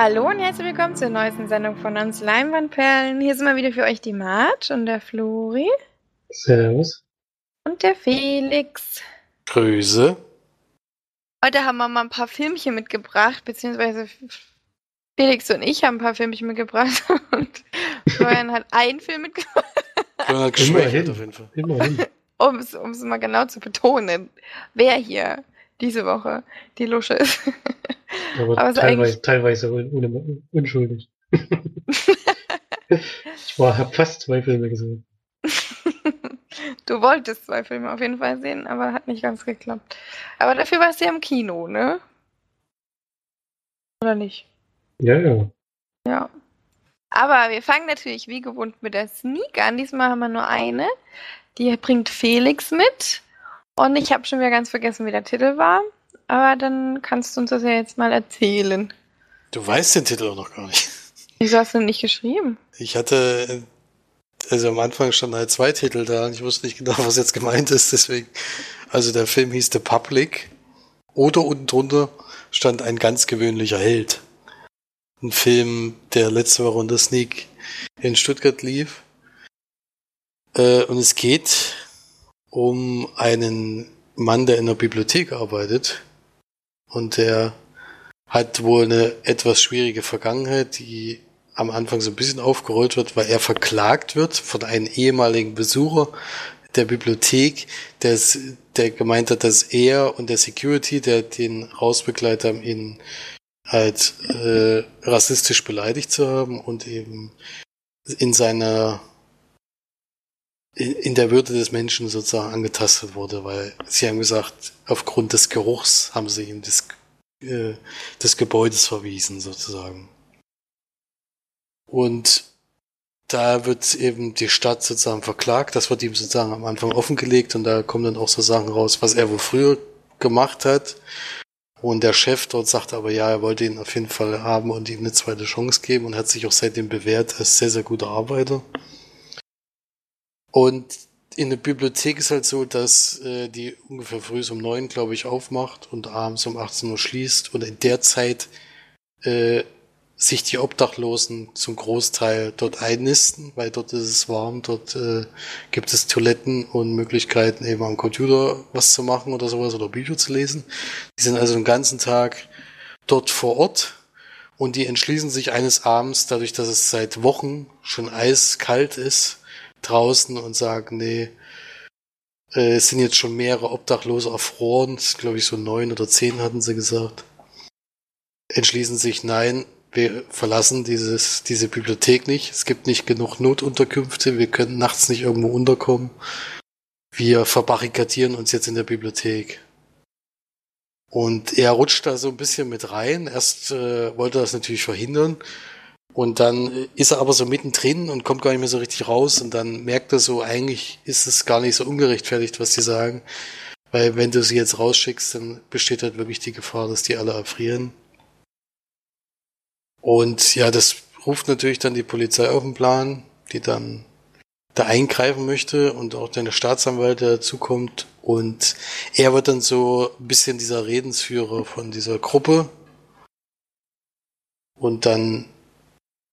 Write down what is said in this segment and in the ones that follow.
Hallo und herzlich willkommen zur neuesten Sendung von uns Leinwandperlen. Hier sind wir wieder für euch die Marge und der Flori. Servus. Und der Felix. Grüße. Heute haben wir mal ein paar Filmchen mitgebracht, beziehungsweise Felix und ich haben ein paar Filmchen mitgebracht und Florian hat einen Film mitgebracht. Florian hat geschwächelt auf jeden Fall. Immerhin. Um es mal genau zu betonen, wer hier diese Woche die Lusche ist. Aber, Aber teilweise, teilweise un un unschuldig. ich war, hab fast zwei Filme gesehen. du wolltest zwei Filme auf jeden Fall sehen, aber hat nicht ganz geklappt. Aber dafür warst du ja im Kino, ne? Oder nicht? Ja, ja. Ja. Aber wir fangen natürlich wie gewohnt mit der Sneak an. Diesmal haben wir nur eine. Die bringt Felix mit. Und ich habe schon wieder ganz vergessen, wie der Titel war. Aber dann kannst du uns das ja jetzt mal erzählen. Du weißt den Titel auch noch gar nicht. Wieso hast du denn nicht geschrieben? Ich hatte, also am Anfang standen halt zwei Titel da und ich wusste nicht genau, was jetzt gemeint ist, deswegen. Also der Film hieß The Public. Oder unten drunter stand ein ganz gewöhnlicher Held. Ein Film, der letzte Woche unter Sneak in Stuttgart lief. Äh, und es geht um einen Mann, der in der Bibliothek arbeitet. Und der hat wohl eine etwas schwierige Vergangenheit, die am Anfang so ein bisschen aufgerollt wird, weil er verklagt wird von einem ehemaligen Besucher der Bibliothek, der, der gemeint hat, dass er und der Security, der den rausbegleitet ihn halt äh, rassistisch beleidigt zu haben und eben in seiner in der Würde des Menschen sozusagen angetastet wurde, weil sie haben gesagt, aufgrund des Geruchs haben sie ihm des, äh, des Gebäudes verwiesen sozusagen. Und da wird eben die Stadt sozusagen verklagt, das wird ihm sozusagen am Anfang offengelegt und da kommen dann auch so Sachen raus, was er wohl früher gemacht hat. Und der Chef dort sagt aber, ja, er wollte ihn auf jeden Fall haben und ihm eine zweite Chance geben und hat sich auch seitdem bewährt als sehr, sehr guter Arbeiter. Und in der Bibliothek ist halt so, dass äh, die ungefähr früh um neun, glaube ich, aufmacht und abends um 18 Uhr schließt und in der Zeit äh, sich die Obdachlosen zum Großteil dort einnisten, weil dort ist es warm, dort äh, gibt es Toiletten und Möglichkeiten eben am Computer was zu machen oder sowas oder Bücher zu lesen. Die sind also den ganzen Tag dort vor Ort und die entschließen sich eines Abends, dadurch, dass es seit Wochen schon eiskalt ist, draußen und sagen, nee, äh, es sind jetzt schon mehrere Obdachlose erfroren, glaube ich so neun oder zehn hatten sie gesagt, entschließen sich, nein, wir verlassen dieses, diese Bibliothek nicht, es gibt nicht genug Notunterkünfte, wir können nachts nicht irgendwo unterkommen, wir verbarrikadieren uns jetzt in der Bibliothek. Und er rutscht da so ein bisschen mit rein. Erst äh, wollte er das natürlich verhindern, und dann ist er aber so mittendrin und kommt gar nicht mehr so richtig raus und dann merkt er so, eigentlich ist es gar nicht so ungerechtfertigt, was die sagen. Weil wenn du sie jetzt rausschickst, dann besteht halt wirklich die Gefahr, dass die alle erfrieren. Und ja, das ruft natürlich dann die Polizei auf den Plan, die dann da eingreifen möchte und auch der Staatsanwalt, dazukommt. Und er wird dann so ein bisschen dieser Redensführer von dieser Gruppe. Und dann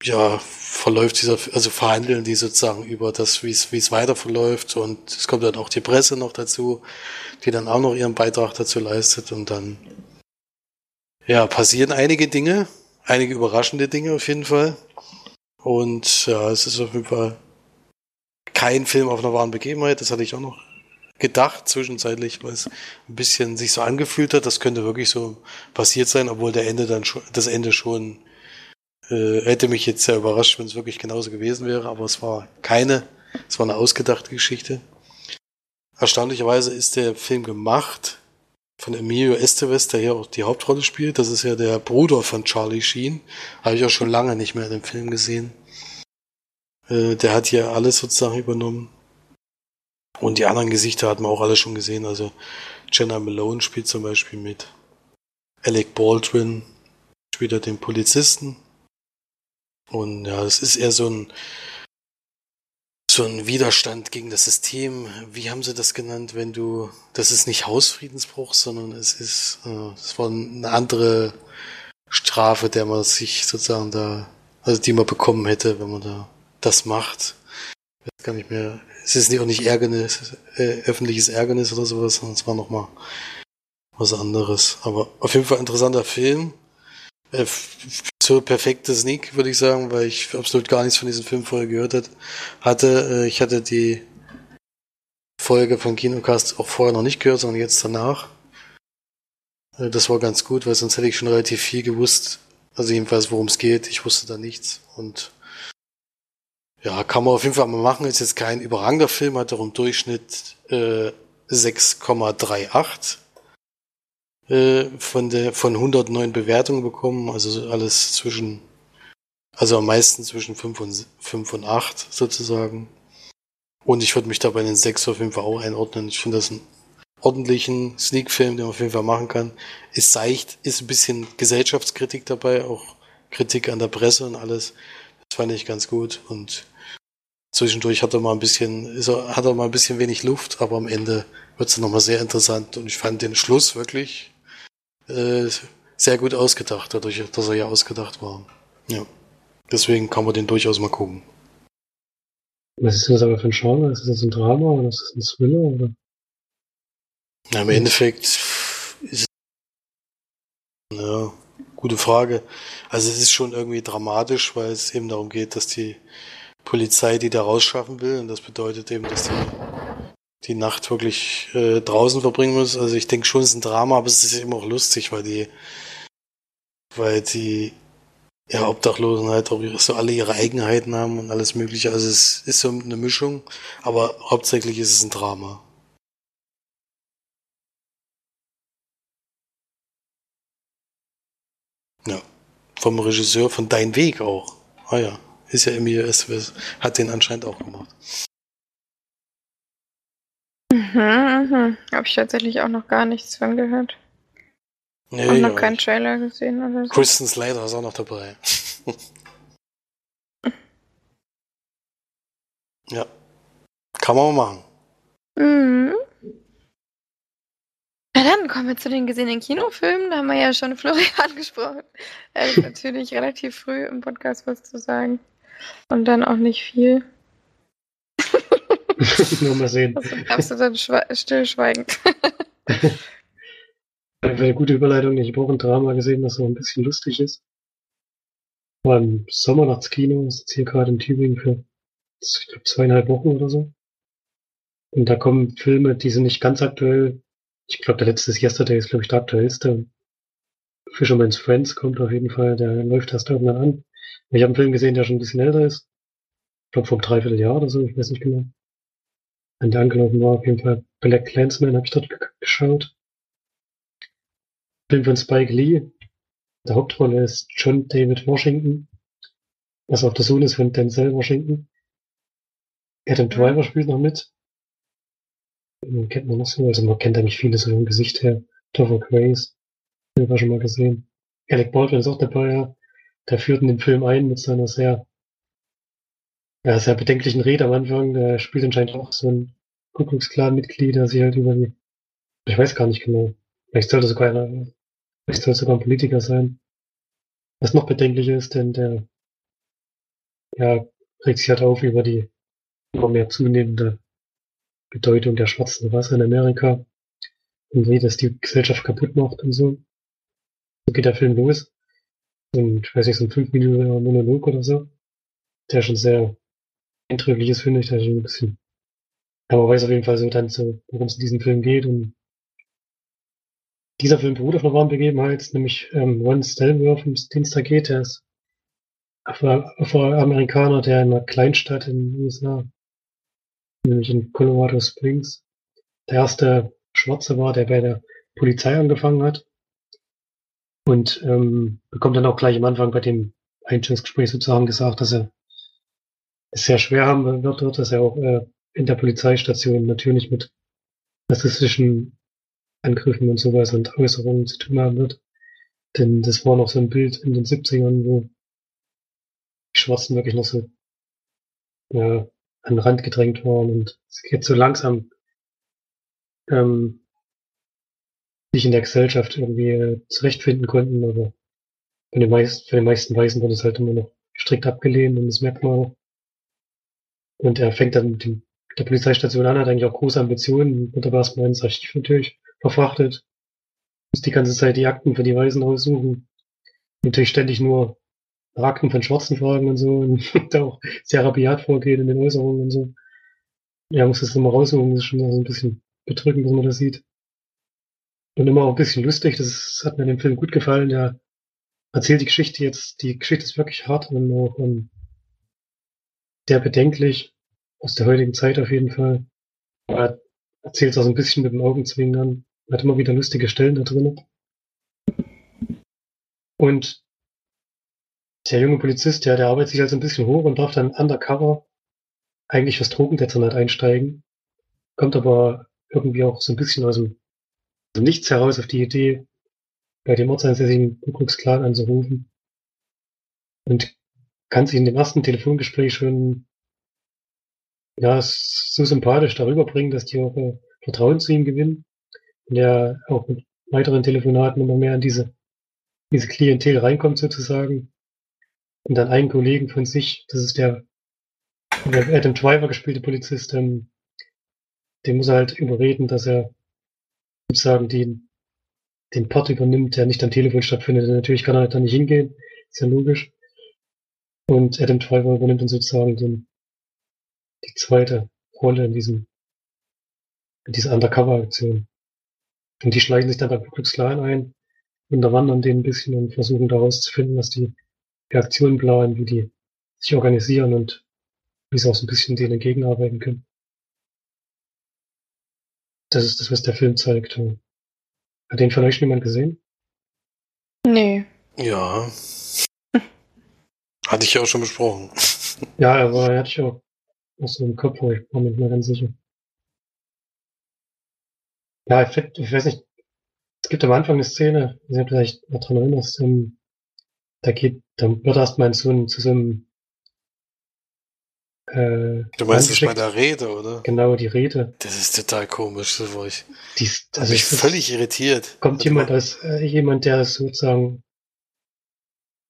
ja, verläuft dieser, also verhandeln die sozusagen über das, wie es, wie es weiter verläuft und es kommt dann auch die Presse noch dazu, die dann auch noch ihren Beitrag dazu leistet und dann, ja, passieren einige Dinge, einige überraschende Dinge auf jeden Fall. Und ja, es ist auf jeden Fall kein Film auf einer wahren Begebenheit, das hatte ich auch noch gedacht zwischenzeitlich, weil es ein bisschen sich so angefühlt hat, das könnte wirklich so passiert sein, obwohl der Ende dann schon, das Ende schon äh, hätte mich jetzt sehr überrascht, wenn es wirklich genauso gewesen wäre, aber es war keine, es war eine ausgedachte Geschichte. Erstaunlicherweise ist der Film gemacht von Emilio Estevez, der hier auch die Hauptrolle spielt. Das ist ja der Bruder von Charlie Sheen. Habe ich auch schon lange nicht mehr in dem Film gesehen. Äh, der hat hier alles sozusagen übernommen. Und die anderen Gesichter hat man auch alle schon gesehen. Also Jenna Malone spielt zum Beispiel mit. Alec Baldwin spielt er den Polizisten. Und ja, es ist eher so ein, so ein Widerstand gegen das System. Wie haben sie das genannt, wenn du, das ist nicht Hausfriedensbruch, sondern es ist, äh, es war eine andere Strafe, der man sich sozusagen da, also die man bekommen hätte, wenn man da das macht. Ich weiß gar nicht mehr. Es ist auch nicht Ärgernis, äh, öffentliches Ärgernis oder sowas, sondern es war nochmal was anderes. Aber auf jeden Fall interessanter Film. Äh, so perfekte Sneak, würde ich sagen, weil ich absolut gar nichts von diesem Film vorher gehört hat, hatte. Äh, ich hatte die Folge von Kinocast auch vorher noch nicht gehört, sondern jetzt danach. Äh, das war ganz gut, weil sonst hätte ich schon relativ viel gewusst. Also jedenfalls, worum es geht. Ich wusste da nichts. Und ja, kann man auf jeden Fall mal machen. Ist jetzt kein überragender Film, hat im Durchschnitt äh, 6,38 äh, von der von 109 Bewertungen bekommen. Also alles zwischen, also am meisten zwischen 5 und, 5 und 8 sozusagen. Und ich würde mich da bei den 6 auf jeden Fall auch einordnen. Ich finde das ein ordentlichen Sneak-Film, den man auf jeden Fall machen kann. Ist seicht, ist ein bisschen Gesellschaftskritik dabei, auch Kritik an der Presse und alles. Das fand ich ganz gut und zwischendurch hat er mal ein bisschen, ist er, hat er mal ein bisschen wenig Luft, aber am Ende wird es nochmal sehr interessant und ich fand den Schluss wirklich äh, sehr gut ausgedacht, dadurch, dass er ja ausgedacht war. Ja. Deswegen kann man den durchaus mal gucken. Was ist das aber für ein Genre? Ist das ein Drama oder ist das ein Thriller? Oder? Ja, Im Endeffekt ist ja, gute Frage. Also es ist schon irgendwie dramatisch, weil es eben darum geht, dass die Polizei die da rausschaffen will und das bedeutet eben, dass die die Nacht wirklich äh, draußen verbringen muss. Also ich denke schon, es ist ein Drama, aber es ist immer auch lustig, weil die weil die ja, Obdachlosen halt auch so alle ihre Eigenheiten haben und alles mögliche. Also es ist so eine Mischung, aber hauptsächlich ist es ein Drama. Ja. Vom Regisseur von Dein Weg auch. Ah ja. Ist ja Emilio Estevez. Hat den anscheinend auch gemacht. Mhm, mhm. Habe ich tatsächlich auch noch gar nichts von gehört. Nee, Und noch keinen Trailer gesehen oder so. Kristen Slater ist auch noch dabei. ja. Kann man mal machen. Mhm. Na dann kommen wir zu den gesehenen Kinofilmen. Da haben wir ja schon Florian gesprochen. Er ist natürlich relativ früh im Podcast was zu sagen. Und dann auch nicht viel. Nur mal sehen. Also dann schwe stillschweigen. Eine gute Überleitung. Ich habe auch ein Drama gesehen, das so ein bisschen lustig ist. War im Sommernachtskino, ist jetzt hier gerade in Tübingen für, ich glaube, zweieinhalb Wochen oder so. Und da kommen Filme, die sind nicht ganz aktuell. Ich glaube, der letzte ist Yesterday, ist, glaube ich, der aktuellste. Fisherman's Friends kommt auf jeden Fall, der läuft erst irgendwann an. Ich habe einen Film gesehen, der schon ein bisschen älter ist. Ich glaube, vom Dreivierteljahr oder so, ich weiß nicht genau. An der angelaufen war, auf jeden Fall Black Clansman habe ich dort geschaut. Film von Spike Lee. Der Hauptrolle ist John David Washington, was auch der Sohn ist von Denzel Washington. Adam Driver spielt noch mit. Den kennt man noch so, also man kennt eigentlich viele so vom Gesicht her. Topher Grace, den wir schon mal gesehen. Alec Baldwin ist auch dabei, ja. Der führt in den Film ein mit seiner sehr, ja, sehr bedenklichen Rede am Anfang. Der spielt anscheinend auch so ein Ku Klux Klan-Mitglied, der sich halt über die, ich weiß gar nicht genau. Vielleicht sollte sogar einer, vielleicht soll sogar ein Politiker sein. Was noch bedenklicher ist, denn der, ja, regt sich halt auf über die immer mehr zunehmende Bedeutung der schwarzen Rasse in Amerika und wie das die Gesellschaft kaputt macht und so. So geht der Film los. Und ich weiß nicht, so ein 5 Minuten Monolog oder so. Der schon sehr eindrücklich ist, finde ich. Der schon ein bisschen. Aber weiß auf jeden Fall so dann so, worum es in diesem Film geht. Und dieser Film beruht auf einer wahren Begebenheit, nämlich ähm, Ron Stelworth, um den es da geht. Der ist Afro- Afroamerikaner, der in einer Kleinstadt in den USA, nämlich in Colorado Springs, der erste Schwarze war, der bei der Polizei angefangen hat. Und ähm, bekommt dann auch gleich am Anfang bei dem Einstellungsgespräch sozusagen gesagt, dass er es sehr schwer haben wird, dort, dass er auch äh, in der Polizeistation natürlich mit rassistischen Angriffen und sowas und Äußerungen zu tun haben wird. Denn das war noch so ein Bild in den 70ern, wo die Schwarzen wirklich noch so ja, an den Rand gedrängt waren und es jetzt so langsam ähm, sich in der Gesellschaft irgendwie äh, zurechtfinden konnten, aber von den meisten, von den meisten Weisen wird es halt immer noch strikt abgelehnt und das merkt man auch. Und er fängt dann mit dem, der Polizeistation an, hat eigentlich auch große Ambitionen, wird aber erstmal ins Archiv natürlich verfrachtet. Muss die ganze Zeit die Akten für die Weisen raussuchen. Natürlich ständig nur Akten von Schwarzen fragen und so und da auch sehr rabiat vorgehen in den Äußerungen und so. Ja, muss das immer raussuchen, das ist schon so ein bisschen bedrückend, dass man das sieht. Und immer auch ein bisschen lustig, das hat mir dem Film gut gefallen, der erzählt die Geschichte jetzt, die Geschichte ist wirklich hart und auch um, ähm, sehr bedenklich, aus der heutigen Zeit auf jeden Fall. Er erzählt es auch so ein bisschen mit dem Augenzwinkern, hat immer wieder lustige Stellen da drin. Und der junge Polizist, der, der arbeitet sich also ein bisschen hoch und darf dann undercover eigentlich fürs Drogendezernat einsteigen, kommt aber irgendwie auch so ein bisschen aus dem, aus dem Nichts heraus auf die Idee, bei dem ortsansässigen Ku anzurufen und kann sich in dem ersten Telefongespräch schon ja so sympathisch darüber bringen, dass die auch äh, Vertrauen zu ihm gewinnen und er auch mit weiteren Telefonaten immer mehr an diese diese Klientel reinkommt sozusagen und dann einen Kollegen von sich, das ist der, der Adam Driver gespielte Polizist, ähm, den muss er halt überreden, dass er sozusagen den, den Part übernimmt, der nicht am Telefon stattfindet. Und natürlich kann er halt da nicht hingehen, ist ja logisch. Und Adam Driver übernimmt dann sozusagen den, die zweite Rolle in diesem, in dieser Undercover-Aktion. Und die schleichen sich dann bei Ku Klux ein, unterwandern den ein bisschen und versuchen daraus zu finden, was die die Aktionen planen, wie die sich organisieren und wie sie auch so ein bisschen denen entgegenarbeiten können. Das ist das, was der Film zeigt. Hat den von euch niemand gesehen? Nee. Ja. Hatte ich ja auch schon besprochen. Ja, aber er hatte ich auch aus so im Kopf, aber ich war mir nicht mehr ganz sicher. Ja, ich, ich weiß nicht, es gibt am Anfang eine Szene, ich habe vielleicht noch dran erinnert, ähm, da geht, dann wird erstmal so ein, zu so einem äh, du meinst das bei der Rede, oder? Genau, die Rede. Das ist total komisch, das war ich. Die ist, also ich völlig irritiert. Kommt also jemand als äh, jemand, der sozusagen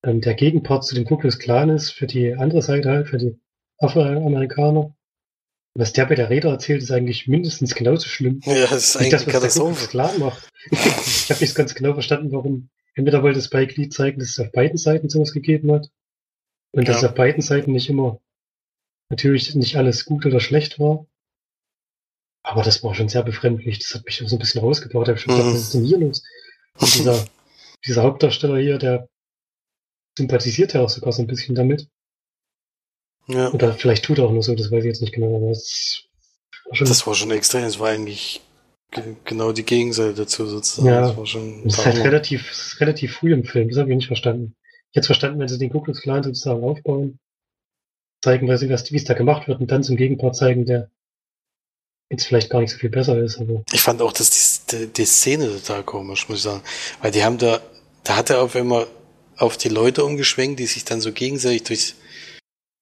ähm, der Gegenpart zu dem Ku Klux Klan ist, für die andere Seite halt, für die Afroamerikaner. Was der bei der Rede erzählt, ist eigentlich mindestens genauso schlimm. Ja, das ist eigentlich das, was Katastrophe. Klan macht. ich habe nicht ganz genau verstanden, warum entweder wollte Spike Lee zeigen, dass es auf beiden Seiten sowas gegeben hat und ja. dass es auf beiden Seiten nicht immer natürlich nicht alles gut oder schlecht war. Aber das war schon sehr befremdlich. Das hat mich so ein bisschen rausgebracht. Ich habe schon gedacht, mhm. was ist denn hier los? Und dieser, dieser Hauptdarsteller hier, der sympathisiert ja auch sogar so ein bisschen damit. Ja. Oder vielleicht tut er auch nur so, das weiß ich jetzt nicht genau, aber es war schon. Das war schon extrem, es war eigentlich genau die Gegenseite dazu sozusagen. Ja, das, war schon das ist halt relativ, das ist relativ früh im Film, das habe ich nicht verstanden. Ich hätte verstanden, wenn sie den Ku Klux Klan sozusagen aufbauen, zeigen, was, wie es da gemacht wird und dann zum Gegenpart zeigen, der jetzt vielleicht gar nicht so viel besser ist. Aber ich fand auch, dass die, die, Szene total komisch, muss ich sagen. Weil die haben da, da hat er auf einmal auf die Leute umgeschwenkt, die sich dann so gegenseitig durch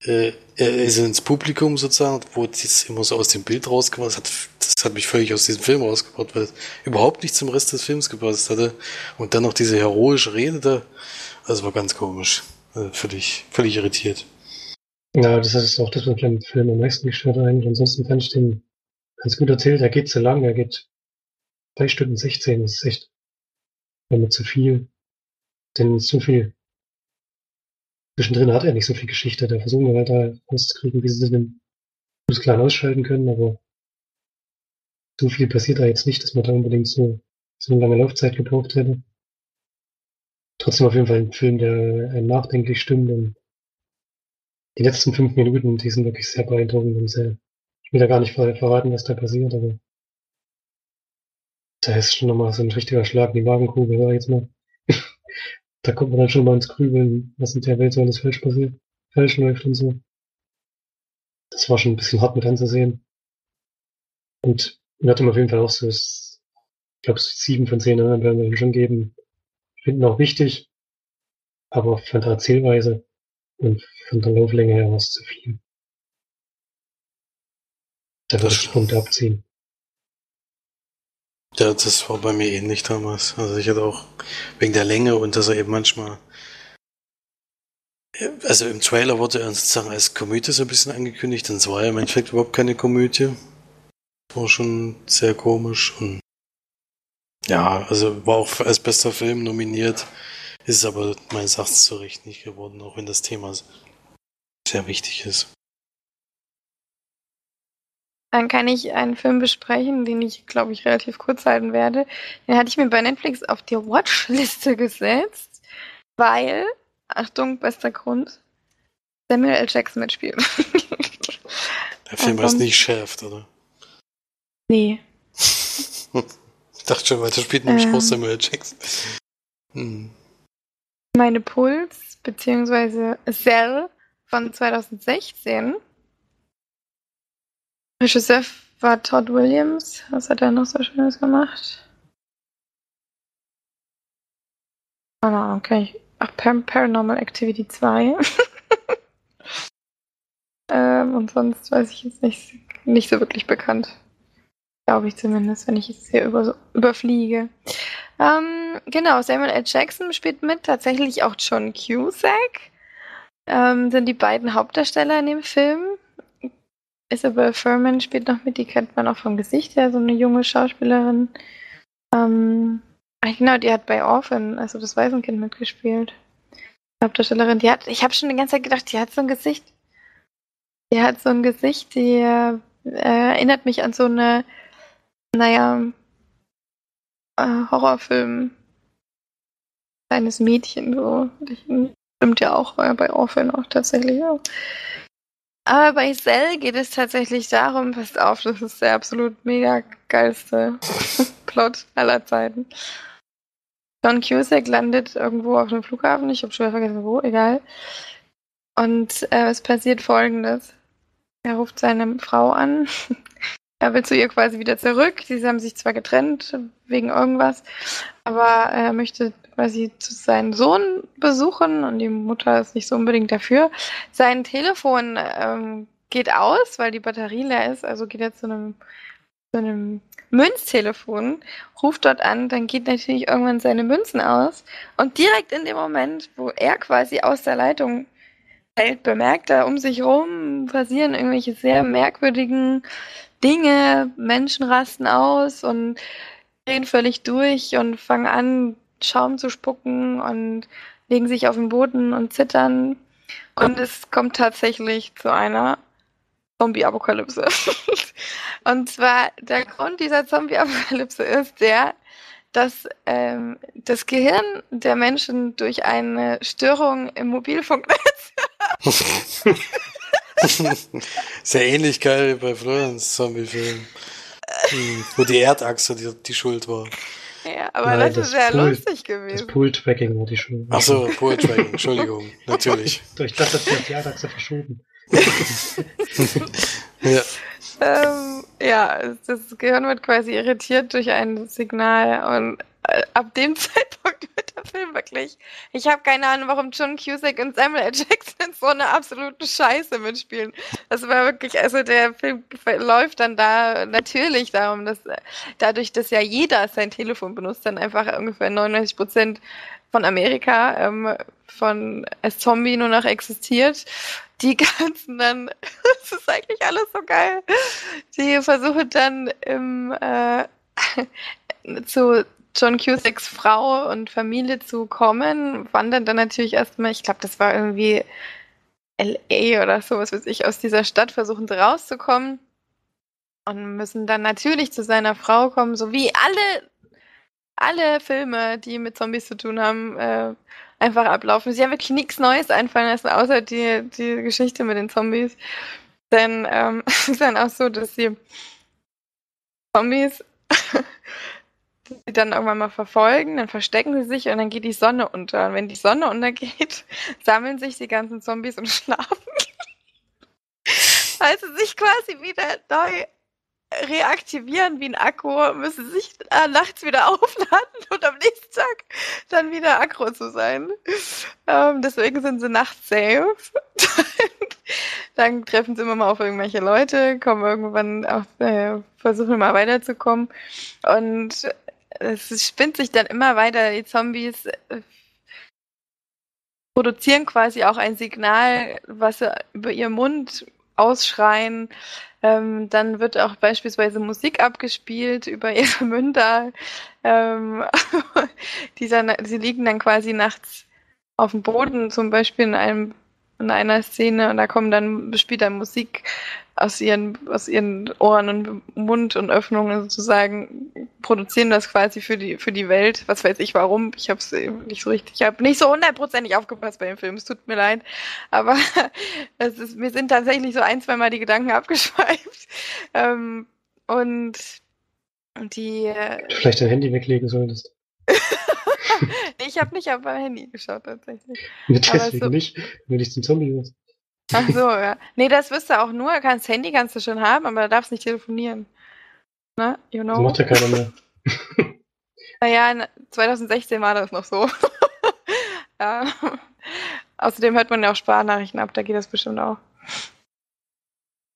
äh, ist ins Publikum sozusagen, wo das immer so aus dem Bild rausgekommen ist, hat, das hat mich völlig aus diesem Film rausgebracht, weil es überhaupt nicht zum Rest des Films gepasst hatte. Und dann noch diese heroische Rede da, das war ganz komisch. Also völlig, völlig irritiert. Ja, das ist auch das, was mich am Film am meisten gestört eigentlich. Ansonsten fand ich den ganz gut erzählt. Er geht zu lang, er geht drei Stunden 16, das ist echt damit zu viel. Denn zu viel Zwischendrin hat er nicht so viel Geschichte. Da versuchen wir weiter rauszukriegen, wie sie den Fußklan ausschalten können, aber so viel passiert da jetzt nicht, dass man da unbedingt so, so eine lange Laufzeit gebraucht hätte. Trotzdem auf jeden Fall ein Film, der einen nachdenklich stimmt und die letzten fünf Minuten, die sind wirklich sehr beeindruckend und sehr, ich will da gar nicht verraten, was da passiert, aber da ist schon nochmal so ein richtiger Schlag in die Magengrube, sag ich jetzt mal da kommt man dann schon mal ins Grübeln, was in der Welt so alles falsch passiert, falsch läuft und so. Das war schon ein bisschen hart mit anzusehen. Und mir hat ihm auf jeden Fall auch so, ich glaube, sieben von zehn anderen werden wir ihm schon geben. Finden auch wichtig, aber von der Erzählweise und von der Lauflänge her war es zu viel. Da würde ich Punkte abziehen. Ja, das war bei mir ähnlich damals. Also ich hatte auch wegen der Länge und dass er eben manchmal Also im Trailer wurde er sozusagen als Komödie so ein bisschen angekündigt, dann war er im Endeffekt überhaupt keine Komödie. War schon sehr komisch und ja, also war auch als bester Film nominiert, ist aber meines Erachtens zu Recht nicht geworden, auch wenn das Thema sehr wichtig ist. Dann kann ich einen Film besprechen, den ich, glaube ich, relativ kurz halten werde. Den hatte ich mir bei Netflix auf die Watchliste gesetzt, weil, Achtung, bester Grund, Samuel L. Jackson mitspielt. Der Film heißt nicht schärft, oder? Nee. ich dachte schon, weil da spielt nämlich ähm, Samuel L. Jackson. Hm. Meine Puls, beziehungsweise Cell von 2016. Regisseur war Todd Williams. Was hat er noch so Schönes gemacht? Keine Ahnung, okay. Ach, Paranormal Activity 2. ähm, und sonst weiß ich jetzt nicht, nicht so wirklich bekannt. Glaube ich zumindest, wenn ich es hier über, überfliege. Ähm, genau, Samuel L. Jackson spielt mit, tatsächlich auch John Cusack. Ähm, sind die beiden Hauptdarsteller in dem Film. Isabel Furman spielt noch mit, die kennt man auch vom Gesicht her, so eine junge Schauspielerin. Ähm, genau, die hat bei Orphan, also das Waisenkind, mitgespielt. Hauptdarstellerin, die hat, ich habe schon die ganze Zeit gedacht, die hat so ein Gesicht. Die hat so ein Gesicht, die äh, erinnert mich an so eine naja, äh, Horrorfilm. Kleines Mädchen, so. Stimmt ja auch äh, bei Orphan auch tatsächlich auch. Aber bei Cell geht es tatsächlich darum, passt auf, das ist der absolut mega geilste Plot aller Zeiten. John Cusack landet irgendwo auf einem Flughafen, ich habe schon vergessen wo, egal. Und äh, es passiert folgendes. Er ruft seine Frau an, er will zu ihr quasi wieder zurück. Sie haben sich zwar getrennt wegen irgendwas, aber er möchte quasi zu seinen Sohn besuchen und die Mutter ist nicht so unbedingt dafür. Sein Telefon ähm, geht aus, weil die Batterie leer ist, also geht er zu einem, zu einem Münztelefon, ruft dort an, dann geht natürlich irgendwann seine Münzen aus und direkt in dem Moment, wo er quasi aus der Leitung fällt, bemerkt er um sich rum passieren irgendwelche sehr merkwürdigen Dinge, Menschen rasten aus und drehen völlig durch und fangen an, Schaum zu spucken und legen sich auf den Boden und zittern. Und es kommt tatsächlich zu einer Zombie-Apokalypse. und zwar der Grund dieser Zombie-Apokalypse ist der, dass ähm, das Gehirn der Menschen durch eine Störung im Mobilfunknetz Sehr ähnlich geil wie bei Florians Zombie-Film. Hm, wo die Erdachse die, die Schuld war. Ja, aber Nein, das, das, ist sehr Pool, lustig gewesen. Das Pool-Tracking war die Schuld. Achso, Pool-Tracking, Entschuldigung, natürlich. ich dachte, das hat die Erdachse verschoben. ja. Ähm, ja, das Gehirn wird quasi irritiert durch ein Signal und äh, ab dem Zeitpunkt Film wirklich. Ich habe keine Ahnung, warum John Cusack und Samuel L. Jackson so eine absolute Scheiße mitspielen. Das war wirklich, also der Film läuft dann da natürlich darum, dass dadurch, dass ja jeder sein Telefon benutzt, dann einfach ungefähr 99 Prozent von Amerika ähm, von als Zombie nur noch existiert. Die ganzen dann, das ist eigentlich alles so geil. Die versuchen dann im äh, zu John Cusacks Frau und Familie zu kommen, wandern dann natürlich erstmal, ich glaube, das war irgendwie LA oder so, was weiß ich, aus dieser Stadt versuchen rauszukommen und müssen dann natürlich zu seiner Frau kommen, so wie alle, alle Filme, die mit Zombies zu tun haben, äh, einfach ablaufen. Sie haben wirklich nichts Neues einfallen lassen, außer die, die Geschichte mit den Zombies. Denn ähm, es ist dann auch so, dass sie Zombies sie dann irgendwann mal verfolgen, dann verstecken sie sich und dann geht die Sonne unter. Und wenn die Sonne untergeht, sammeln sich die ganzen Zombies und schlafen. Weil sie sich quasi wieder neu reaktivieren wie ein Akku, müssen sich äh, nachts wieder aufladen und am nächsten Tag dann wieder Akku zu sein. Ähm, deswegen sind sie nachts safe. dann treffen sie immer mal auf irgendwelche Leute, kommen irgendwann auf, äh, versuchen mal weiterzukommen. Und es spinnt sich dann immer weiter, die Zombies äh, produzieren quasi auch ein Signal, was sie über ihren Mund ausschreien. Ähm, dann wird auch beispielsweise Musik abgespielt über ihre Münder. Ähm, die, dann, sie liegen dann quasi nachts auf dem Boden, zum Beispiel in einem in einer Szene und da kommen dann, spielt dann Musik aus ihren, aus ihren Ohren und Mund und Öffnungen sozusagen, produzieren das quasi für die, für die Welt. Was weiß ich warum. Ich habe es nicht so richtig, ich habe nicht so hundertprozentig aufgepasst bei dem Film. Es tut mir leid. Aber es ist, mir sind tatsächlich so ein, zwei Mal die Gedanken abgeschweift. Ähm, und die. Äh, Vielleicht dein Handy weglegen solltest. ich habe nicht auf mein Handy geschaut tatsächlich. Deswegen so, nicht, wenn ich zum Zombie wirst. Ach so, ja. Nee, das wirst du auch nur. Das Handy kannst du schon haben, aber da darfst nicht telefonieren. Ne? You know? Das macht ja keiner mehr. naja, 2016 war das noch so. ja. Außerdem hört man ja auch Sparnachrichten ab, da geht das bestimmt auch.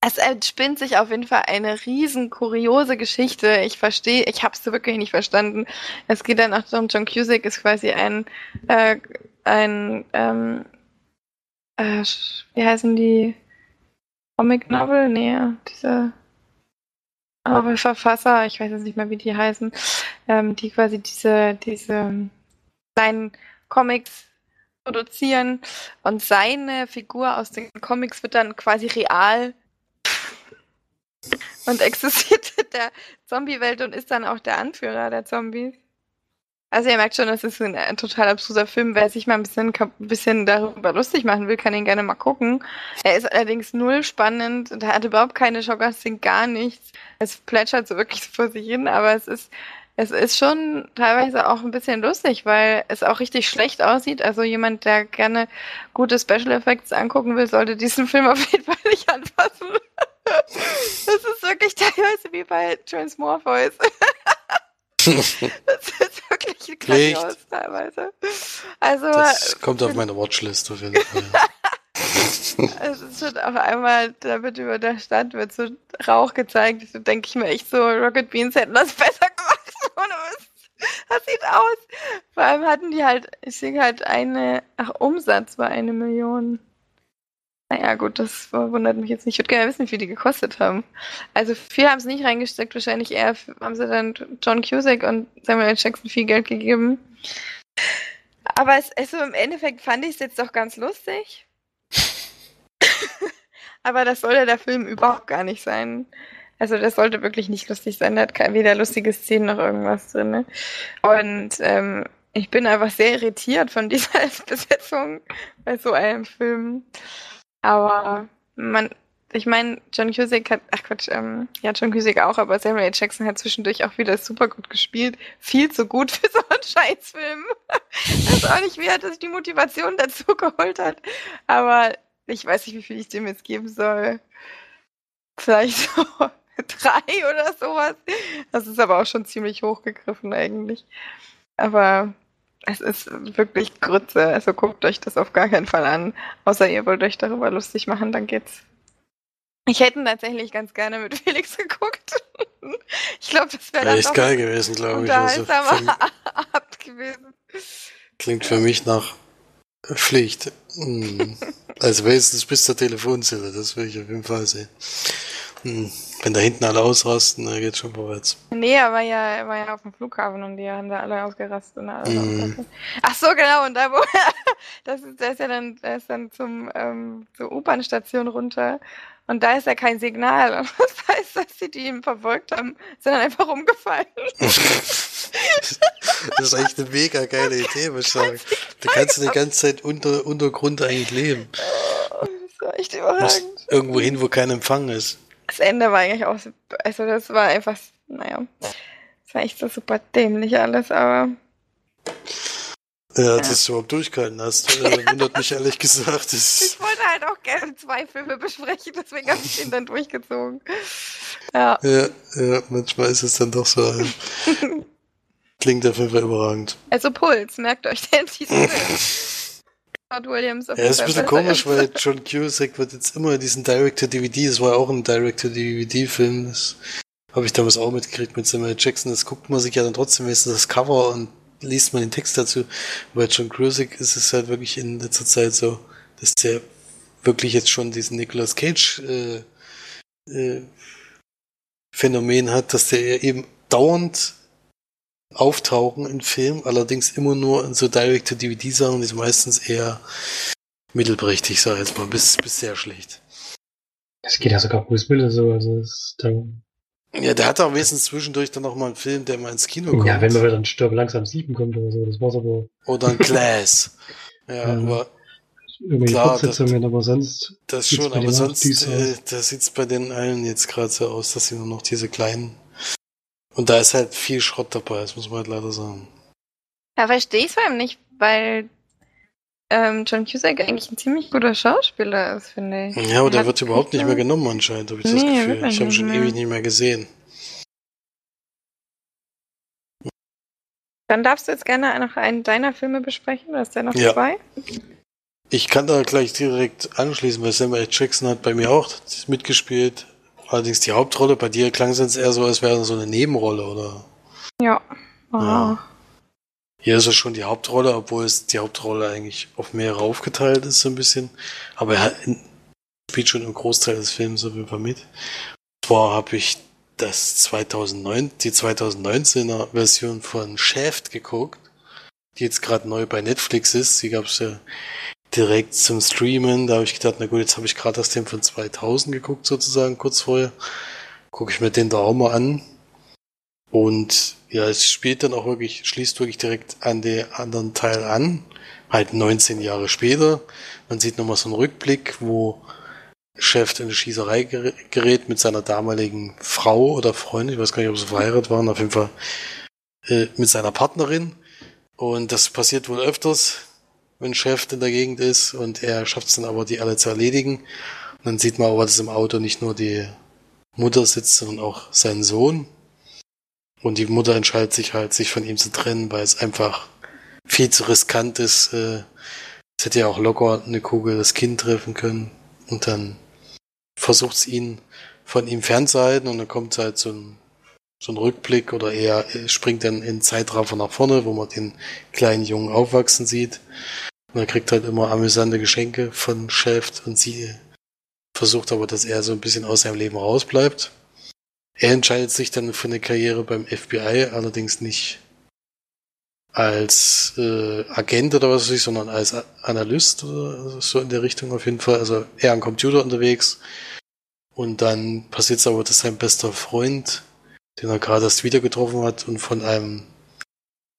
Es entspinnt sich auf jeden Fall eine riesen kuriose Geschichte. Ich verstehe, ich habe es wirklich nicht verstanden. Es geht dann auch darum, John Cusack ist quasi ein, äh, ein ähm, äh, wie heißen die? Comic Novel? Nee, diese aber Verfasser, ich weiß jetzt nicht mehr, wie die heißen, ähm, die quasi diese, diese kleinen Comics produzieren und seine Figur aus den Comics wird dann quasi real und existiert in der Zombie-Welt und ist dann auch der Anführer der Zombies. Also ihr merkt schon, das ist ein, ein total abstruser Film. Wer sich mal ein bisschen, ein bisschen darüber lustig machen will, kann ihn gerne mal gucken. Er ist allerdings null spannend und er hat überhaupt keine Schockgasting, gar nichts. Es plätschert so wirklich vor sich hin, aber es ist, es ist schon teilweise auch ein bisschen lustig, weil es auch richtig schlecht aussieht. Also jemand, der gerne gute Special Effects angucken will, sollte diesen Film auf jeden Fall nicht anfassen. Das ist wirklich teilweise wie bei Transmorpheus. das ist wirklich grandios teilweise. Also, das kommt auf meine Watchlist auf jeden Fall. es ist schon auf einmal, da wird über der Stadt wird so Rauch gezeigt. Da denke ich mir echt so, Rocket Beans hätten das besser gemacht. Ohne Mist. Das sieht aus. Vor allem hatten die halt, ich sehe halt eine, ach, Umsatz war eine Million. Naja, gut, das wundert mich jetzt nicht. Ich würde gerne wissen, wie die gekostet haben. Also viel haben sie nicht reingesteckt, wahrscheinlich eher haben sie dann John Cusack und Samuel Jackson viel Geld gegeben. Aber es, also im Endeffekt fand ich es jetzt doch ganz lustig. Aber das soll ja der Film überhaupt gar nicht sein. Also das sollte wirklich nicht lustig sein. Da hat weder lustige Szenen noch irgendwas drin. Ne? Und ähm, ich bin einfach sehr irritiert von dieser Besetzung bei so einem Film. Aber man, ich meine, John Cusack hat, ach Quatsch, ähm, ja, John Cusack auch, aber Samuel. Jackson hat zwischendurch auch wieder super gut gespielt. Viel zu gut für so einen Scheißfilm. ich weiß auch nicht, wie er sich die Motivation dazu geholt hat. Aber ich weiß nicht, wie viel ich dem jetzt geben soll. Vielleicht so drei oder sowas. Das ist aber auch schon ziemlich hochgegriffen eigentlich. Aber es ist wirklich Grütze. Also guckt euch das auf gar keinen Fall an. Außer ihr wollt euch darüber lustig machen, dann geht's. Ich hätte tatsächlich ganz gerne mit Felix geguckt. ich glaube, das wäre echt geil gewesen, glaube ich. Also Abend gewesen. Klingt für mich nach Pflicht. Hm. Also wenigstens bis zur Telefonzelle, das will ich auf jeden Fall sehen. Hm. Wenn da hinten alle ausrasten, dann geht's schon vorwärts. Nee, er war ja, er war ja auf dem Flughafen und die haben da alle ausgerastet. Und alle mm. Ach so, genau, und da wo das ist, der ist ja dann, der ist dann zum, ähm, zur U-Bahn-Station runter und da ist ja kein Signal. Und das heißt, dass sie die ihm verfolgt haben, sind dann einfach umgefallen. das ist echt eine mega geile Idee, muss ich sagen. Da kannst du die ganze Zeit unter Untergrund eigentlich leben. Oh, das war echt überragend. Irgendwo hin, wo kein Empfang ist das Ende war eigentlich auch, also das war einfach, naja, das war echt so super dämlich alles, aber. Ja, dass du überhaupt durchgehalten hast, äh, wundert mich ehrlich gesagt. ich wollte halt auch gerne zwei Filme besprechen, deswegen habe ich den dann durchgezogen. Ja. ja. Ja, manchmal ist es dann doch so. Klingt auf jeden Fall überragend. Also Puls, merkt euch den Titel. Williams. Auf ja, ist ein bisschen komisch, weil John Cusack wird jetzt immer diesen Director-DVD, das war ja auch ein Director-DVD-Film, das habe ich damals auch mitgekriegt mit Samuel Jackson, das guckt man sich ja dann trotzdem, ist das Cover und liest man den Text dazu. Bei John Cusack ist es halt wirklich in letzter Zeit so, dass der wirklich jetzt schon diesen Nicolas Cage äh, äh, Phänomen hat, dass der eben dauernd auftauchen in Film, allerdings immer nur in so Direct-to-DVD-Sachen, die meistens eher mittelprächtig, sag ich jetzt mal, bis, bis sehr schlecht. Es geht ja sogar Bruce Willis so, also ist dann ja, der hat auch wenigstens zwischendurch dann noch mal einen Film, der mal ins Kino kommt. Ja, wenn man ein Stirb langsam sieben kommt oder so, das war's aber. Oder ein Glass. ja, ja, aber irgendwie klar, Fortsetzungen, aber sonst. das schon, aber sonst, äh, da sieht's bei den allen jetzt gerade so aus, dass sie nur noch diese kleinen. Und da ist halt viel Schrott dabei, das muss man halt leider sagen. Ja, verstehe ich vor allem nicht, weil ähm, John Cusack eigentlich ein ziemlich guter Schauspieler ist, finde ich. Ja, aber der wird überhaupt nicht mehr genommen anscheinend, habe ich das Nee, Gefühl. wird er Ich habe schon mehr. ewig nicht mehr gesehen. Dann darfst du jetzt gerne noch einen deiner Filme besprechen. Du hast ja noch Ja. zwei. Ich kann da gleich direkt anschließen, weil Samuel. Jackson hat bei mir auch mitgespielt. Allerdings die Hauptrolle, bei dir klang es jetzt eher so, als wäre so eine Nebenrolle, oder? Ja. Oh. Ja. Hier ist es schon die Hauptrolle, obwohl es die Hauptrolle eigentlich auf mehrere aufgeteilt ist, so ein bisschen. Aber er spielt schon im Großteil des Films auf jeden Fall mit. Und zwar habe ich das 2009, die 2019er Version von Shaft geguckt, die jetzt gerade neu bei Netflix ist. Die gab es ja direkt zum Streamen. Da habe ich gedacht, na gut, jetzt habe ich gerade das Film von 2000 geguckt, sozusagen, kurz vorher. Gucke ich mir den da auch mal an. Und ja, es spielt dann auch wirklich, schließt wirklich direkt an den anderen Teil an. Halt 19 Jahre später. Man sieht nochmal so einen Rückblick, wo Chef in eine Schießerei ger- gerät mit seiner damaligen Frau oder Freundin. Ich weiß gar nicht, ob sie verheiratet waren. Auf jeden Fall äh, mit seiner Partnerin. Und das passiert wohl öfters, wenn Chef in der Gegend ist. Und er schafft es dann aber, die alle zu erledigen. Und dann sieht man aber, dass im Auto nicht nur die Mutter sitzt, sondern auch sein Sohn. Und die Mutter entscheidet sich halt, sich von ihm zu trennen, weil es einfach viel zu riskant ist. Äh, Es hätte ja auch locker eine Kugel das Kind treffen können. Und dann versucht es ihn von ihm fernzuhalten und dann kommt halt so ein, so ein Rückblick oder er äh, springt dann in Zeitraffer nach vorne, wo man den kleinen Jungen aufwachsen sieht. Und er kriegt halt immer amüsante Geschenke von Chef und sie versucht aber, dass er so ein bisschen aus seinem Leben rausbleibt. Er entscheidet sich dann für eine Karriere beim FBI, allerdings nicht als äh, Agent oder was weiß ich, sondern als Analyst oder so in der Richtung auf jeden Fall. Also eher am Computer unterwegs. Und dann passiert es aber, dass sein bester Freund, den er gerade erst wieder getroffen hat und von einem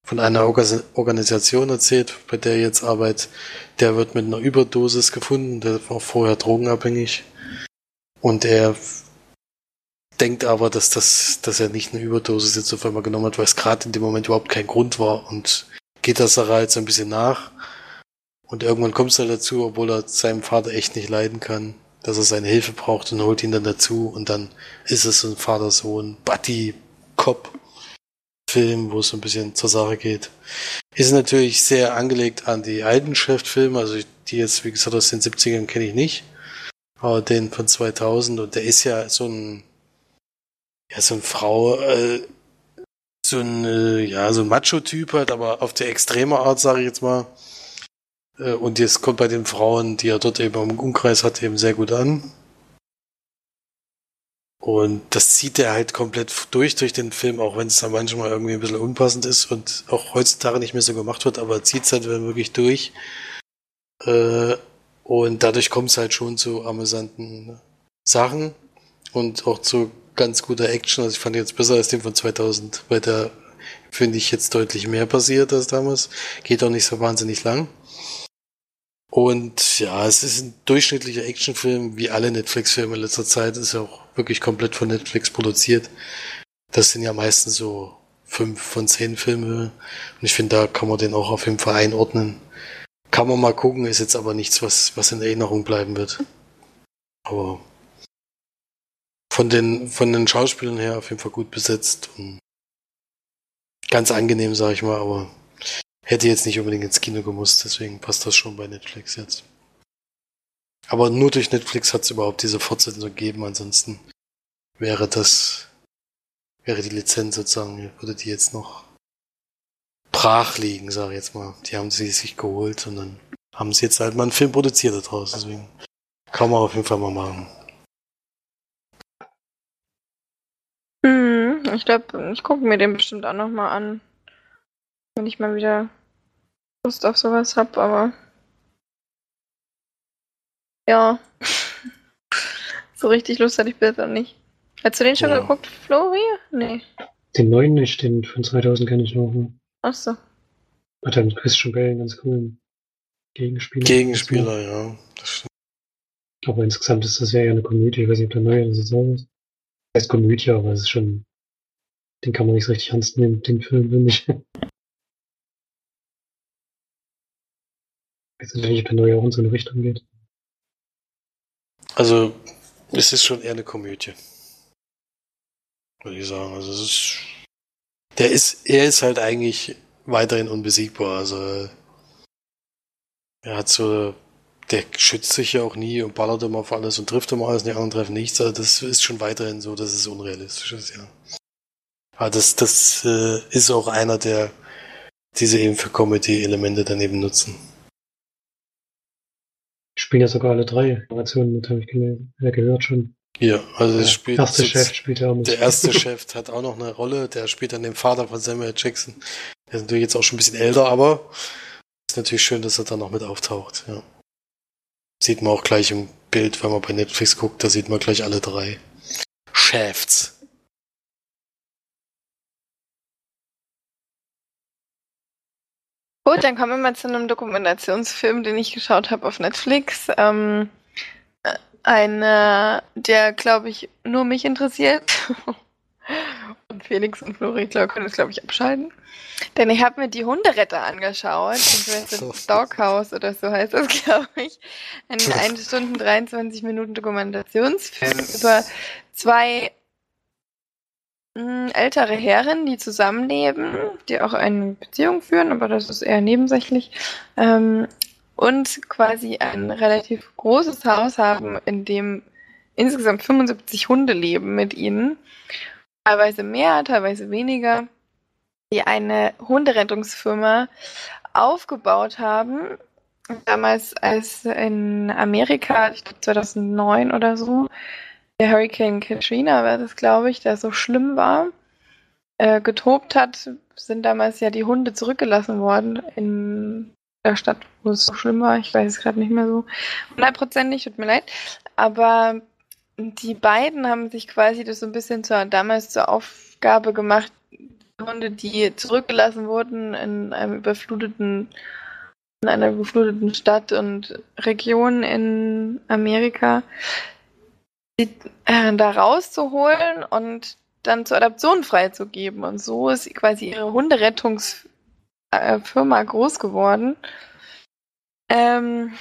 von einer Orgas Organisation erzählt, bei der er jetzt arbeitet, der wird mit einer Überdosis gefunden, der war vorher drogenabhängig. Und er denkt aber, dass das, dass er nicht eine Überdosis jetzt auf einmal genommen hat, weil es gerade in dem Moment überhaupt kein Grund war und geht das Sache halt so ein bisschen nach. Und irgendwann kommt es halt dazu, obwohl er seinem Vater echt nicht leiden kann, dass er seine Hilfe braucht und holt ihn dann dazu und dann ist es so ein Vater-Sohn, Buddy-Cop-Film, wo es so ein bisschen zur Sache geht. Ist natürlich sehr angelegt an die alten Chef-Filme, also die jetzt, wie gesagt, aus den 70ern kenne ich nicht, aber den von 2000 und der ist ja so ein ja, so ein Frau, äh, so ein, äh, ja, so ein Macho-Typ halt, aber auf der extreme Art, sage ich jetzt mal. Äh, und jetzt kommt bei den Frauen, die er dort eben im Umkreis hat, eben sehr gut an. Und das zieht er halt komplett durch, durch den Film, auch wenn es da manchmal irgendwie ein bisschen unpassend ist und auch heutzutage nicht mehr so gemacht wird, aber er zieht es halt wirklich durch. Äh, und dadurch kommt es halt schon zu amüsanten Sachen und auch zu ganz guter Action. Also ich fand jetzt besser als den von 2000, weil da finde ich jetzt deutlich mehr passiert als damals. Geht auch nicht so wahnsinnig lang. Und ja, es ist ein durchschnittlicher Actionfilm, wie alle Netflix-Filme in letzter Zeit. Ist ja auch wirklich komplett von Netflix produziert. Das sind ja meistens so fünf von zehn Filme. Und ich finde, da kann man den auch auf jeden Fall einordnen. Kann man mal gucken, ist jetzt aber nichts, was, was in Erinnerung bleiben wird. Aber von den, von den Schauspielern her auf jeden Fall gut besetzt und ganz angenehm, sag ich mal, aber hätte jetzt nicht unbedingt ins Kino gemusst, deswegen passt das schon bei Netflix jetzt. Aber nur durch Netflix hat es überhaupt diese Fortsetzung gegeben, ansonsten wäre das, wäre die Lizenz sozusagen, würde die jetzt noch brach liegen, sag ich jetzt mal. Die haben sie sich geholt und dann haben sie jetzt halt mal einen Film produziert daraus. Deswegen kann man auf jeden Fall mal machen. Hm, ich glaube, ich gucke mir den bestimmt auch nochmal an. Wenn ich mal wieder Lust auf sowas hab, aber. Ja. so richtig Lust hatte ich bisher nicht. Hast du den schon Ja. geguckt, Flori? Nee. Den neuen nicht, den von 2000 kenne ich noch. Achso. Hat dann Christian Bale einen ganz coolen Gegenspieler. Gegenspieler, ja. Das stimmt. Aber insgesamt ist das ja eher eine Komödie. Ich weiß nicht, ob der neue das jetzt auch ist. Das heißt Komödie, aber es ist schon. Den kann man nicht so richtig ernst nehmen, den Film, finde ich. Ich weiß nicht, ob der neue auch in so eine Richtung geht. Also, es ist schon eher eine Komödie. Würde ich sagen. Also, es ist. Der ist, er ist halt eigentlich weiterhin unbesiegbar. Also, er hat so, der schützt sich ja auch nie und ballert immer auf alles und trifft immer alles, und die anderen treffen nichts. Also, das ist schon weiterhin so, dass es unrealistisch ist, ja. Aber das, das äh, ist auch einer, der diese eben für Comedy-Elemente daneben nutzen. Spielen ja sogar alle drei Generationen mit, habe ich gelesen. Gehört schon. Ja, also es Der spielt erste jetzt- Chef spielt ja auch mit. Der erste Chef hat auch noch eine Rolle, der spielt dann den Vater von Samuel Jackson. Der ist natürlich jetzt auch schon ein bisschen älter, aber ist natürlich schön, dass er da noch mit auftaucht, ja. Sieht man auch gleich im Bild, wenn man bei Netflix guckt, da sieht man gleich alle drei Chefs. Gut, dann kommen wir mal zu einem Dokumentationsfilm, den ich geschaut habe auf Netflix. Ähm, äh, einer, der, glaube ich, nur mich interessiert. und Felix und Flori, glaube, können es, glaube ich, abschalten. Denn ich habe mir die Hunderetter angeschaut. Ich weiß nicht, Doghouse oder so heißt das, glaube ich. Ein 1 Stunden 23 Minuten Dokumentationsfilm über zwei ältere Herren, die zusammenleben, die auch eine Beziehung führen, aber das ist eher nebensächlich. Ähm, und quasi ein relativ großes Haus haben, in dem insgesamt 75 Hunde leben mit ihnen. Teilweise mehr, teilweise weniger. Die eine Hunderettungsfirma aufgebaut haben. Damals, als in Amerika, ich glaube 2009 oder so, der Hurricane Katrina war das, glaube ich, der so schlimm war, äh, getobt hat, sind damals ja die Hunde zurückgelassen worden in der Stadt, wo es so schlimm war. Ich weiß es gerade nicht mehr so hundertprozentig, tut mir leid. Aber die beiden haben sich quasi das so ein bisschen zur, damals zur Aufgabe gemacht, Hunde, die zurückgelassen wurden in einem überfluteten, in einer überfluteten Stadt und Region in Amerika, die, äh, da rauszuholen und dann zur Adoption freizugeben. Und so ist quasi ihre Hunderettungsfirma groß geworden. Ähm,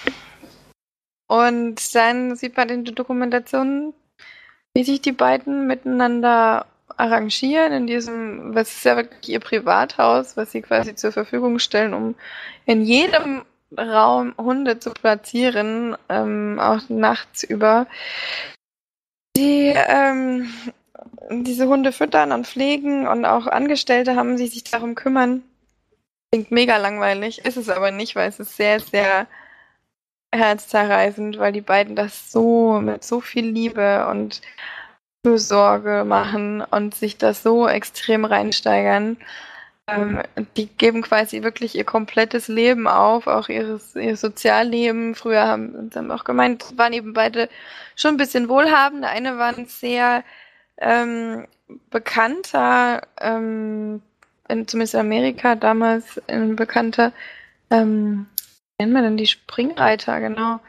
und dann sieht man in der Dokumentation, wie sich die beiden miteinander arrangieren in diesem, was ist ja wirklich ihr Privathaus, was sie quasi zur Verfügung stellen, um in jedem Raum Hunde zu platzieren, ähm, auch nachts über. Die ähm, diese Hunde füttern und pflegen und auch Angestellte haben, die sich darum kümmern. Klingt mega langweilig, ist es aber nicht, weil es ist sehr, sehr herzzerreißend, weil die beiden das so mit so viel Liebe und Fürsorge machen und sich das so extrem reinsteigern. Ähm, die geben quasi wirklich ihr komplettes Leben auf, auch ihres, ihr Sozialleben. Früher haben haben auch gemeint, waren eben beide schon ein bisschen wohlhabend. Der eine war ein sehr ähm, bekannter, ähm, in, zumindest in Amerika damals ein bekannter, ähm, nennt man denn die Springreiter, genau.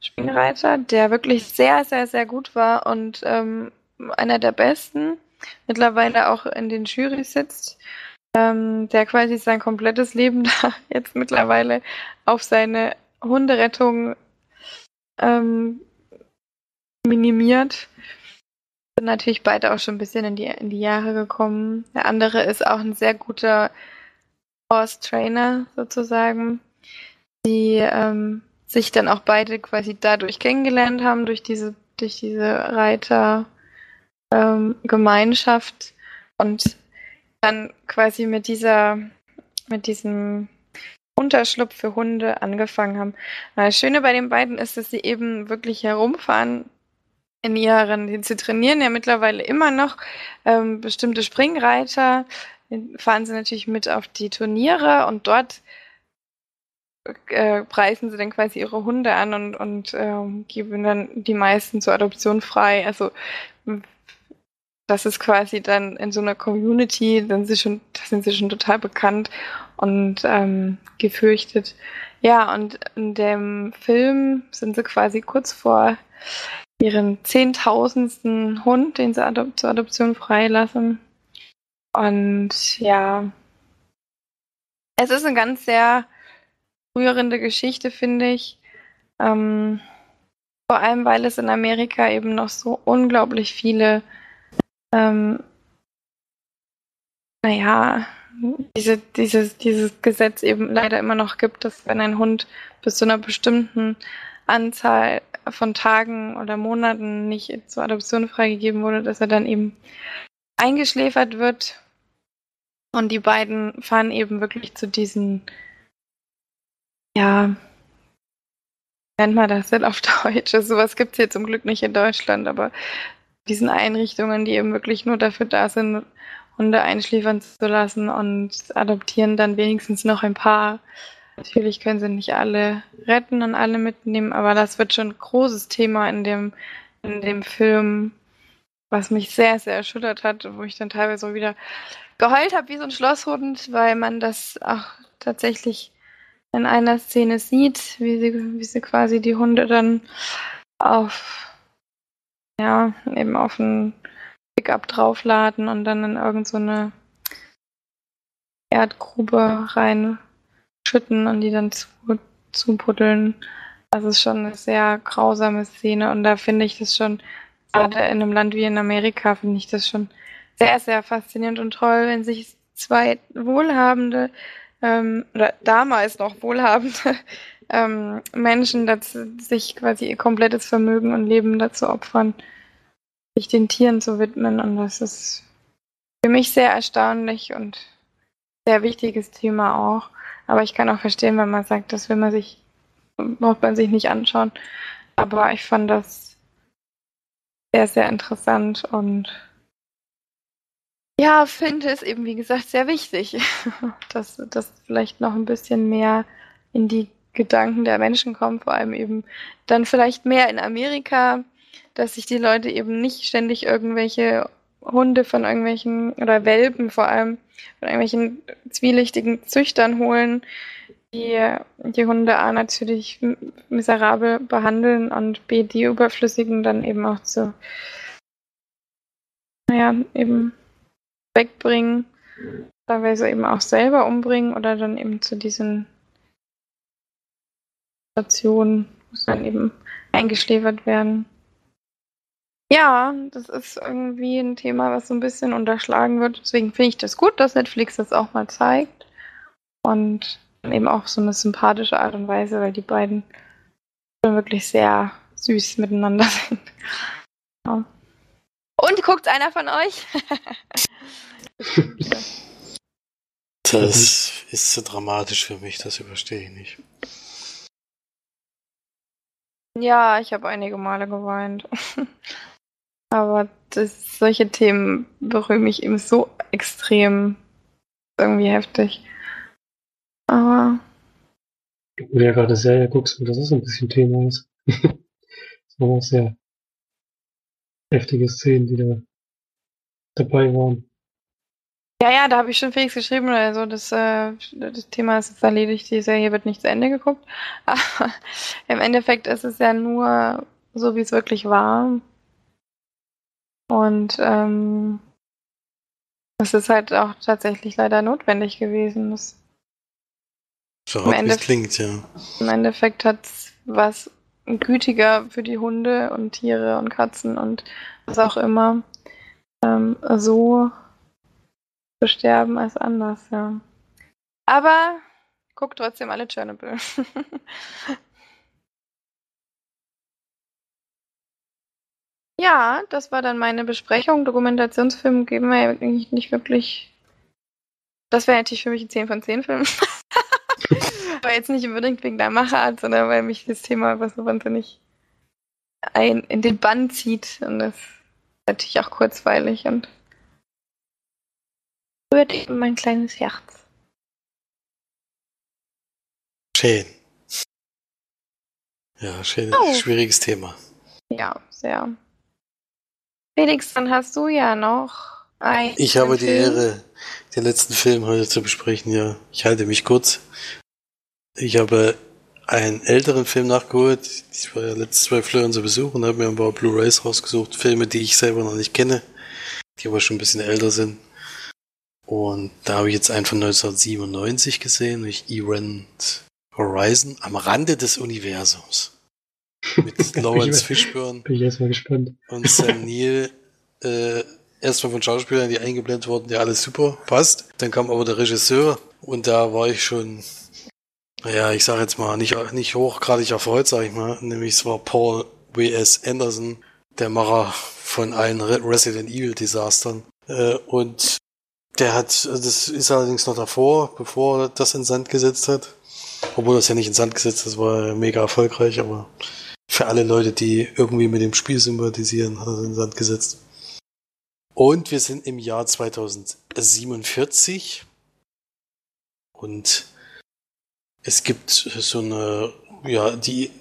Springreiter, der wirklich sehr, sehr, sehr gut war und ähm, einer der besten, mittlerweile auch in den Jurys sitzt, ähm, der quasi sein komplettes Leben da jetzt mittlerweile auf seine Hunderettung ähm, minimiert. Sind natürlich beide auch schon ein bisschen in die, in die Jahre gekommen. Der andere ist auch ein sehr guter Horse Trainer sozusagen, die ähm, sich dann auch beide quasi dadurch kennengelernt haben, durch diese, durch diese Reiter ähm, und dann quasi mit dieser mit diesem Unterschlupf für Hunde angefangen haben. Das Schöne bei den beiden ist, dass sie eben wirklich herumfahren in ihren, sie trainieren ja mittlerweile immer noch ähm, bestimmte Springreiter, fahren sie natürlich mit auf die Turniere und dort äh, preisen sie dann quasi ihre Hunde an und, und ähm, geben dann die meisten zur Adoption frei. Also das ist quasi dann in so einer Community, dann sind sie schon, da sind sie schon total bekannt und ähm, gefürchtet. Ja, und in dem Film sind sie quasi kurz vor ihren zehntausendsten Hund, den sie adop zur Adoption freilassen. Und ja, es ist eine ganz sehr rührende Geschichte, finde ich. Ähm, vor allem, weil es in Amerika eben noch so unglaublich viele, ähm, naja, diese, dieses, dieses Gesetz eben leider immer noch gibt, dass wenn ein Hund bis zu einer bestimmten Anzahl von Tagen oder Monaten nicht zur Adoption freigegeben wurde, dass er dann eben eingeschläfert wird. Und die beiden fahren eben wirklich zu diesen ja, nennt man das denn auf Deutsch? Also sowas gibt es hier zum Glück nicht in Deutschland, aber diesen Einrichtungen, die eben wirklich nur dafür da sind, Hunde einschläfern zu lassen und adoptieren dann wenigstens noch ein paar. Natürlich können sie nicht alle retten und alle mitnehmen, aber das wird schon ein großes Thema in dem, in dem Film, was mich sehr, sehr erschüttert hat, wo ich dann teilweise wieder geheult habe wie so ein Schlosshund, weil man das auch tatsächlich in einer Szene sieht, wie sie, wie sie quasi die Hunde dann auf, ja, eben auf ein Pickup draufladen und dann in irgendeine so Erdgrube reinschütten und die dann zu, zupuddeln. Das ist schon eine sehr grausame Szene und da finde ich das schon, gerade in einem Land wie in Amerika, finde ich das schon sehr, sehr faszinierend und toll, wenn sich zwei wohlhabende ähm, oder damals noch wohlhabende ähm, Menschen dazu, sich quasi ihr komplettes Vermögen und Leben dazu opfern, sich den Tieren zu widmen. Und das ist für mich sehr erstaunlich und sehr wichtiges Thema auch. Aber ich kann auch verstehen, wenn man sagt, das will man sich, braucht man sich nicht anschauen. Aber ich fand das sehr, sehr interessant und ja, finde es eben, wie gesagt, sehr wichtig, dass das vielleicht noch ein bisschen mehr in die Gedanken der Menschen kommt, vor allem eben dann vielleicht mehr in Amerika, dass sich die Leute eben nicht ständig irgendwelche Hunde von irgendwelchen oder Welpen vor allem von irgendwelchen zwielichtigen Züchtern holen, die die Hunde A natürlich miserabel behandeln und B die überflüssigen dann eben auch zu naja, eben wegbringen, teilweise eben auch selber umbringen oder dann eben zu diesen Stationen, muss dann eben eingeschläfert werden. Ja, das ist irgendwie ein Thema, was so ein bisschen unterschlagen wird. Deswegen finde ich das gut, dass Netflix das auch mal zeigt. Und eben auch so eine sympathische Art und Weise, weil die beiden schon wirklich sehr süß miteinander sind. Ja. Und guckt einer von euch? das ist so dramatisch für mich, das überstehe ich nicht. Ja, ich habe einige Male geweint. Aber das, solche Themen berühren mich eben so extrem. Irgendwie heftig. Aber. Du ja gerade Serie guckst, das ist ein bisschen Thema ist. das waren auch sehr heftige Szenen, die da dabei waren. Ja, ja, da habe ich schon Felix geschrieben, also das, äh, das Thema ist jetzt erledigt, die Serie wird nicht zu Ende geguckt. Aber im Endeffekt ist es ja nur so, wie es wirklich war. Und ähm, es ist halt auch tatsächlich leider notwendig gewesen. Das so wie es klingt, ja. Im Endeffekt hat es was gütiger für die Hunde und Tiere und Katzen und was auch immer ähm, so sterben als anders, ja. Aber guckt trotzdem alle Chernobyl. ja, das war dann meine Besprechung. Dokumentationsfilme geben wir ja eigentlich nicht wirklich Das wäre natürlich für mich ein 10 von 10 Film. Aber jetzt nicht unbedingt wegen der Machart, sondern weil mich das Thema einfach so wahnsinnig ein, in den Bann zieht. Und das ist natürlich auch kurzweilig und rührt eben mein kleines Herz. Schön. Ja, schön, Oh. schwieriges Thema. Ja, sehr. Felix, dann hast du ja noch ein. Ich habe die Film. Ehre, den letzten Film heute zu besprechen. Ja, ich halte mich kurz. Ich habe einen älteren Film nachgeholt. Ich war ja letztes zwei Flören zu Besuch und habe mir ein paar Blu-rays rausgesucht. Filme, die ich selber noch nicht kenne, die aber schon ein bisschen älter sind. Und da habe ich jetzt einen von 1997 gesehen, durch Event Horizon, am Rande des Universums. Mit Lawrence Fishburne Bin ich erstmal gespannt. und Sam Neill äh, erstmal von Schauspielern, die eingeblendet wurden, ja alles super, passt. Dann kam aber der Regisseur und da war ich schon, naja, ich sage jetzt mal, nicht, nicht hochgradig erfreut, sage ich mal. Nämlich es war Paul W.S. Anderson, der Macher von allen Re Resident Evil Desastern. Äh, und der hat, das ist allerdings noch davor, bevor er das in Sand gesetzt hat. Obwohl das ja nicht in Sand gesetzt hat, das war mega erfolgreich, aber für alle Leute, die irgendwie mit dem Spiel sympathisieren, hat er in Sand gesetzt. Und wir sind im Jahr 2047 und es gibt so eine, ja, die,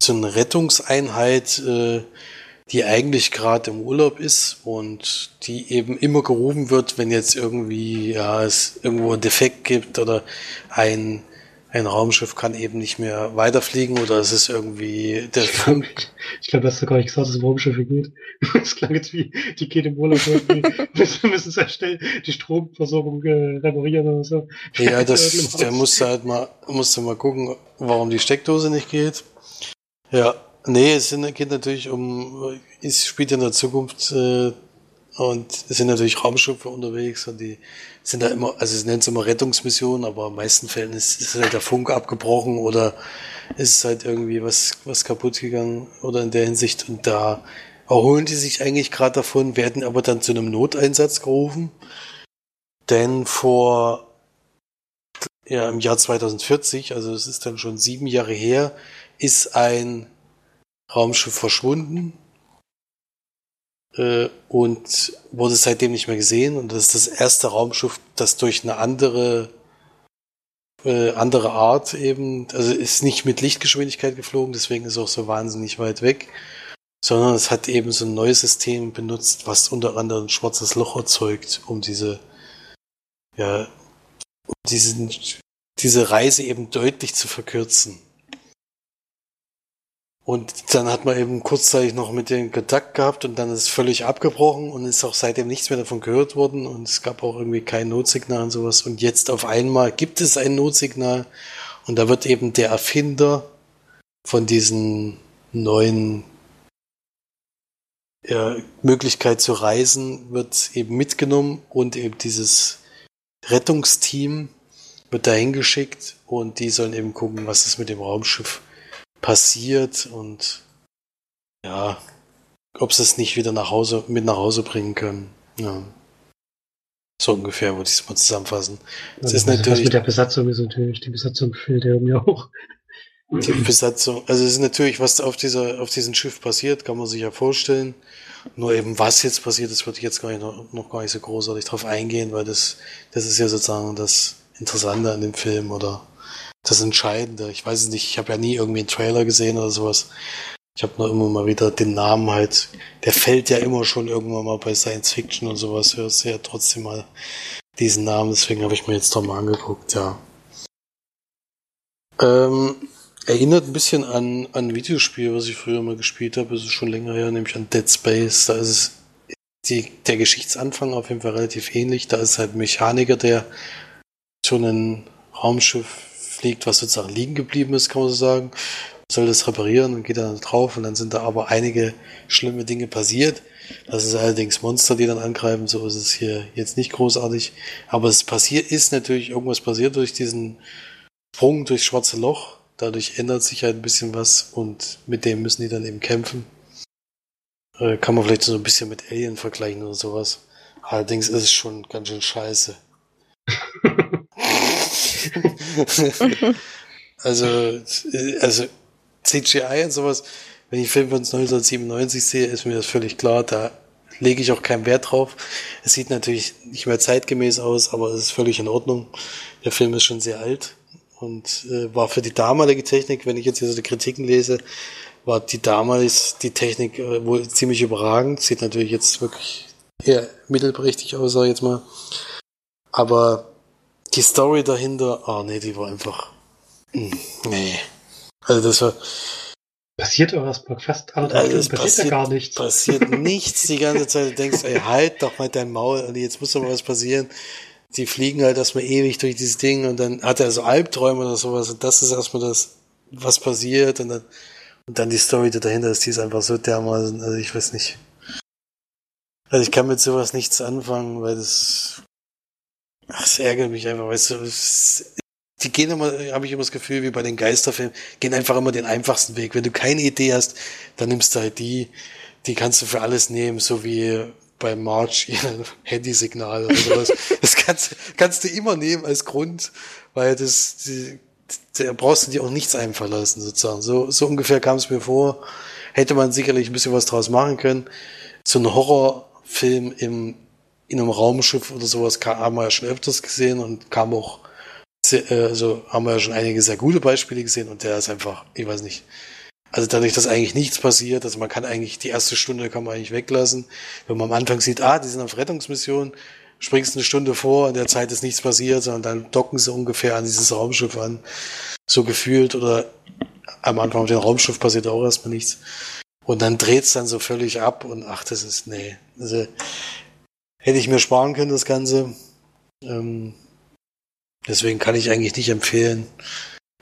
so eine Rettungseinheit, äh, die eigentlich gerade im Urlaub ist und die eben immer gerufen wird, wenn jetzt irgendwie, ja, es irgendwo einen Defekt gibt oder ein, ein Raumschiff kann eben nicht mehr weiterfliegen oder es ist irgendwie der Ich glaube, glaub, hast du gar nicht gesagt, dass es um Raumschiffe geht. Es klang jetzt wie, die geht im Urlaub irgendwie, müssen, müssen sehr schnell die Stromversorgung äh, reparieren oder so. Ja, das, der musste halt mal, musste mal gucken, warum die Steckdose nicht geht. Ja, nee, es sind, geht natürlich um, es spielt in der Zukunft, äh, und es sind natürlich Raumschiffe unterwegs und die sind da immer, also es nennt es immer Rettungsmissionen, aber in meisten Fällen ist, ist halt der Funk abgebrochen oder ist halt irgendwie was, was kaputt gegangen oder in der Hinsicht und da erholen die sich eigentlich gerade davon, werden aber dann zu einem Noteinsatz gerufen. Denn vor ja, im Jahr 2040, also es ist dann schon sieben Jahre her, ist ein Raumschiff verschwunden äh, und wurde seitdem nicht mehr gesehen. Und das ist das erste Raumschiff, das durch eine andere äh, andere Art eben, also ist nicht mit Lichtgeschwindigkeit geflogen, deswegen ist es auch so wahnsinnig weit weg, sondern es hat eben so ein neues System benutzt, was unter anderem ein schwarzes Loch erzeugt, um diese ja, um diesen, diese Reise eben deutlich zu verkürzen. Und dann hat man eben kurzzeitig noch mit dem Kontakt gehabt und dann ist völlig abgebrochen und ist auch seitdem nichts mehr davon gehört worden. Und es gab auch irgendwie kein Notsignal und sowas. Und jetzt auf einmal gibt es ein Notsignal. Und da wird eben der Erfinder von diesen neuen ja, Möglichkeit zu reisen wird eben mitgenommen und eben dieses Rettungsteam wird dahin geschickt und die sollen eben gucken, was ist mit dem Raumschiff passiert und ja, ob sie es nicht wieder nach Hause mit nach Hause bringen können. Ja. So ungefähr würde ich es mal zusammenfassen. Es Also, ist was natürlich mit der Besatzung ist natürlich, die Besatzung fehlt ja mir auch. die Besatzung, also es ist natürlich, was auf dieser, auf diesem Schiff passiert, kann man sich ja vorstellen. Nur eben, was jetzt passiert ist, würde ich jetzt gar nicht noch, noch gar nicht so großartig drauf eingehen, weil das, das ist ja sozusagen das Interessante an dem Film oder das Entscheidende. Ich weiß es nicht, ich habe ja nie irgendwie einen Trailer gesehen oder sowas. Ich habe nur immer mal wieder den Namen halt, der fällt ja immer schon irgendwann mal bei Science Fiction und sowas, hörst du ja trotzdem mal diesen Namen, deswegen habe ich mir jetzt doch mal angeguckt, ja. Ähm, erinnert ein bisschen an, an ein Videospiel, was ich früher mal gespielt habe, das ist schon länger her, nämlich an Dead Space. Da ist es die, der Geschichtsanfang auf jeden Fall relativ ähnlich. Da ist halt ein Mechaniker, der schon ein Raumschiff fliegt, was sozusagen liegen geblieben ist, kann man so sagen. Soll das reparieren und geht dann drauf und dann sind da aber einige schlimme Dinge passiert. Das ist allerdings Monster, die dann angreifen, so ist es hier jetzt nicht großartig. Aber es passiert, ist natürlich irgendwas passiert durch diesen Sprung durchs schwarze Loch. Dadurch ändert sich halt ein bisschen was und mit dem müssen die dann eben kämpfen. Äh, kann man vielleicht so ein bisschen mit Alien vergleichen oder sowas. Allerdings ist es schon ganz schön scheiße. also, also CGI und sowas, wenn ich Film von 1997 sehe, ist mir das völlig klar. Da lege ich auch keinen Wert drauf. Es sieht natürlich nicht mehr zeitgemäß aus, aber es ist völlig in Ordnung. Der Film ist schon sehr alt und äh, war für die damalige Technik, wenn ich jetzt hier so die Kritiken lese, war die damals die Technik äh, wohl ziemlich überragend. Sieht natürlich jetzt wirklich eher mittelprächtig aus, sag ich jetzt mal. Aber die Story dahinter, ah oh, nee, die war einfach. Hm, nee. Also das war. Passiert irgendwas bei fast anderthalb also passiert, passiert gar nichts. Passiert nichts die ganze Zeit. Du denkst, ey, halt doch mal dein Maul, jetzt muss doch mal was passieren. Die fliegen halt erstmal ewig durch dieses Ding und dann hat er so Albträume oder sowas und das ist erstmal das, was passiert und dann, und dann die Story, die dahinter ist, die ist einfach so dermaßen, also ich weiß nicht. Also ich kann mit sowas nichts anfangen, weil das, ach, es ärgert mich einfach, weißt du, es, die gehen immer, habe ich immer das Gefühl, wie bei den Geisterfilmen, gehen einfach immer den einfachsten Weg. Wenn du keine Idee hast, dann nimmst du halt die, die kannst du für alles nehmen, so wie bei March ihr Handysignal oder sowas. das kannst, kannst du immer nehmen als Grund, weil das, die, da brauchst du dir auch nichts einfallen lassen, sozusagen. So, so ungefähr kam es mir vor. Hätte man sicherlich ein bisschen was draus machen können. So ein Horrorfilm im, in einem Raumschiff oder sowas haben wir ja schon öfters gesehen und kam auch also haben wir ja schon einige sehr gute Beispiele gesehen und der ist einfach, ich weiß nicht. Also dadurch, dass eigentlich nichts passiert, also man kann eigentlich die erste Stunde kann man eigentlich weglassen. Wenn man am Anfang sieht, ah, die sind auf Rettungsmission, springst eine Stunde vor, in der Zeit ist nichts passiert, sondern dann docken sie ungefähr an dieses Raumschiff an. So gefühlt oder am Anfang auf dem Raumschiff passiert auch erstmal nichts. Und dann dreht's dann so völlig ab und ach, das ist, nee. Also hätte ich mir sparen können, das Ganze. Ähm, Deswegen kann ich eigentlich nicht empfehlen.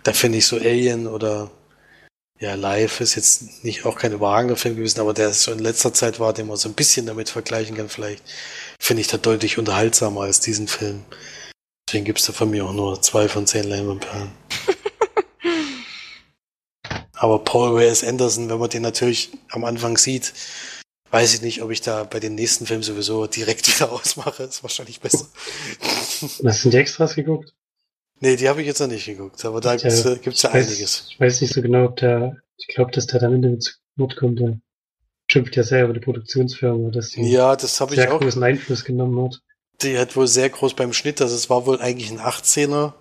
Da finde ich so Alien oder ja, Live ist jetzt nicht auch kein überragender Film gewesen, aber der so in letzter Zeit war, den man so ein bisschen damit vergleichen kann, vielleicht finde ich da deutlich unterhaltsamer als diesen Film. Deswegen gibt es da von mir auch nur zwei von zehn Leinwandperlen. aber Paul Wes Anderson, wenn man den natürlich am Anfang sieht, weiß ich nicht, ob ich da bei den nächsten Filmen sowieso direkt wieder ausmache. Ist wahrscheinlich besser. Hast du die Extras geguckt? Nee, die habe ich jetzt noch nicht geguckt, aber da gibt's, ja, gibt's ja weiß, einiges. Ich weiß nicht so genau, ob der, ich glaube, dass der dann in den Wort kommt, der schimpft ja sehr über die Produktionsfirma, dass die ja, das habe ich auch großen Einfluss genommen hat. Die hat wohl sehr groß beim Schnitt, also es war wohl eigentlich ein 18er äh,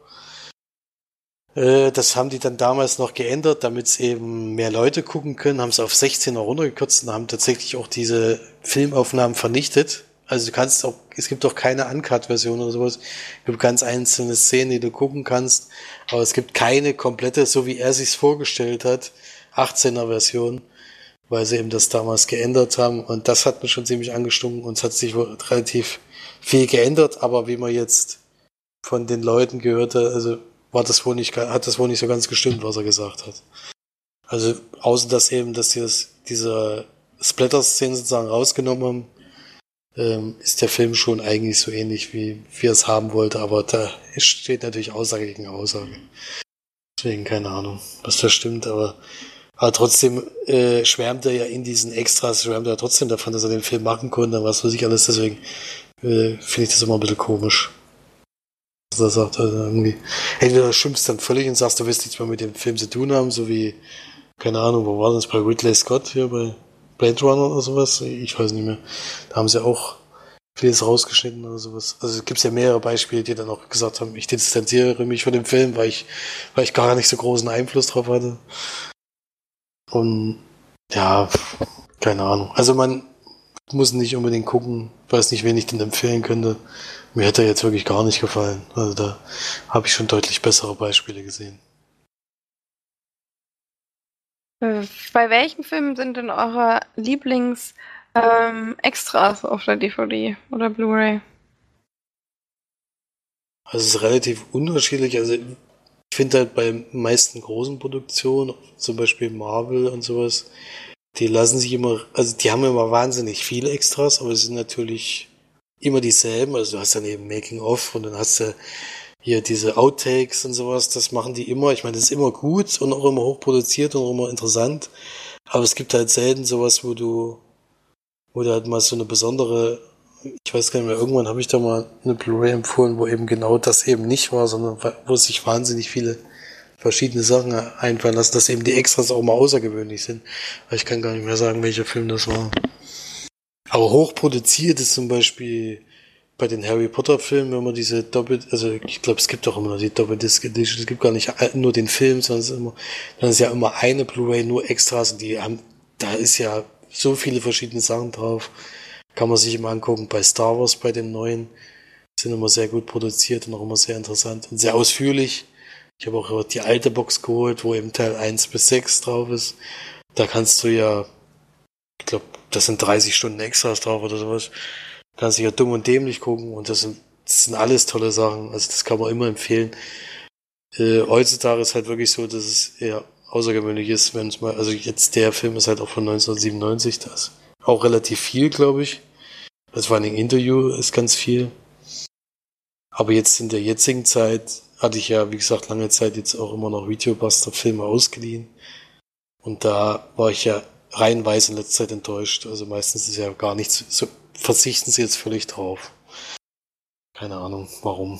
das haben die dann damals noch geändert, damit es eben mehr Leute gucken können, haben es auf 16er runtergekürzt und haben tatsächlich auch diese Filmaufnahmen vernichtet. Also du kannst auch, es gibt auch keine Uncut-Version oder sowas. Es gibt ganz einzelne Szenen, die du gucken kannst, aber es gibt keine komplette, so wie er sich's vorgestellt hat, 18er Version, weil sie eben das damals geändert haben und das hat mir schon ziemlich angestunken und es hat sich relativ viel geändert, aber wie man jetzt von den Leuten gehört hat, also war das wohl nicht, hat das wohl nicht so ganz gestimmt, was er gesagt hat. Also, außer dass eben, dass sie das, diese Splatter-Szenen sozusagen rausgenommen haben, ähm, ist der Film schon eigentlich so ähnlich, wie, wie er es haben wollte, aber da steht natürlich Aussage gegen Aussage. Deswegen keine Ahnung, was da stimmt, aber, aber trotzdem äh, schwärmt er ja in diesen Extras, schwärmt er trotzdem davon, dass er den Film machen konnte, was weiß ich alles, deswegen äh, finde ich das immer ein bisschen komisch. Da sagt er irgendwie, entweder schimpfst dann völlig und sagst, du willst nichts mehr mit dem Film zu tun haben, so wie, keine Ahnung, wo war das bei Ridley Scott hier bei Blade Runner oder sowas? Ich weiß nicht mehr. Da haben sie auch vieles rausgeschnitten oder sowas. Also es gibt ja mehrere Beispiele, die dann auch gesagt haben, ich distanziere mich von dem Film, weil ich, weil ich gar nicht so großen Einfluss drauf hatte. Und ja, keine Ahnung. Also man muss nicht unbedingt gucken, weiß nicht, wen ich denn empfehlen könnte. Mir hätte er jetzt wirklich gar nicht gefallen. Also da habe ich schon deutlich bessere Beispiele gesehen. Äh, bei welchen Filmen sind denn eure Lieblings-Extras ähm, auf der DVD oder Blu-ray? Also es ist relativ unterschiedlich. Also ich finde halt bei meisten großen Produktionen, zum Beispiel Marvel und sowas, die lassen sich immer, also die haben immer wahnsinnig viele Extras, aber es sind natürlich immer dieselben. Also du hast dann eben Making of und dann hast du hier diese Outtakes und sowas, das machen die immer. Ich meine, das ist immer gut und auch immer hochproduziert und auch immer interessant. Aber es gibt halt selten sowas, wo du, wo du halt mal so eine besondere ich weiß gar nicht mehr, irgendwann habe ich da mal eine Blu-ray empfohlen, wo eben genau das eben nicht war, sondern wo sich wahnsinnig viele verschiedene Sachen einfallen lassen, dass eben die Extras auch mal außergewöhnlich sind. Aber ich kann gar nicht mehr sagen, welcher Film das war. Aber hochproduziert ist zum Beispiel bei den Harry Potter Filmen, wenn man diese Doppel, also ich glaube, es gibt auch immer noch die Doppeldisc Edition, es gibt gar nicht nur den Film, sondern es ist immer, dann ist ja immer eine Blu-ray nur Extras und die haben, da ist ja so viele verschiedene Sachen drauf. Kann man sich immer angucken. Bei Star Wars, bei den neuen, sind immer sehr gut produziert und auch immer sehr interessant und sehr ausführlich. Ich habe auch die alte Box geholt, wo eben Teil 1 bis 6 drauf ist. Da kannst du ja, ich glaube, das sind 30 Stunden Extras drauf oder sowas. Kannst du ja dumm und dämlich gucken und das sind, das sind alles tolle Sachen. Also das kann man immer empfehlen. Äh, heutzutage ist halt wirklich so, dass es eher außergewöhnlich ist, wenn es mal, also jetzt der Film ist halt auch von 1997, das auch relativ viel, glaube ich. Das war ein Interview ist ganz viel. Aber jetzt in der jetzigen Zeit hatte ich ja, wie gesagt, lange Zeit jetzt auch immer noch Videobuster-Filme ausgeliehen. Und da war ich ja reihenweise in letzter Zeit enttäuscht. Also meistens ist ja gar nichts, so verzichten sie jetzt völlig drauf. Keine Ahnung, warum.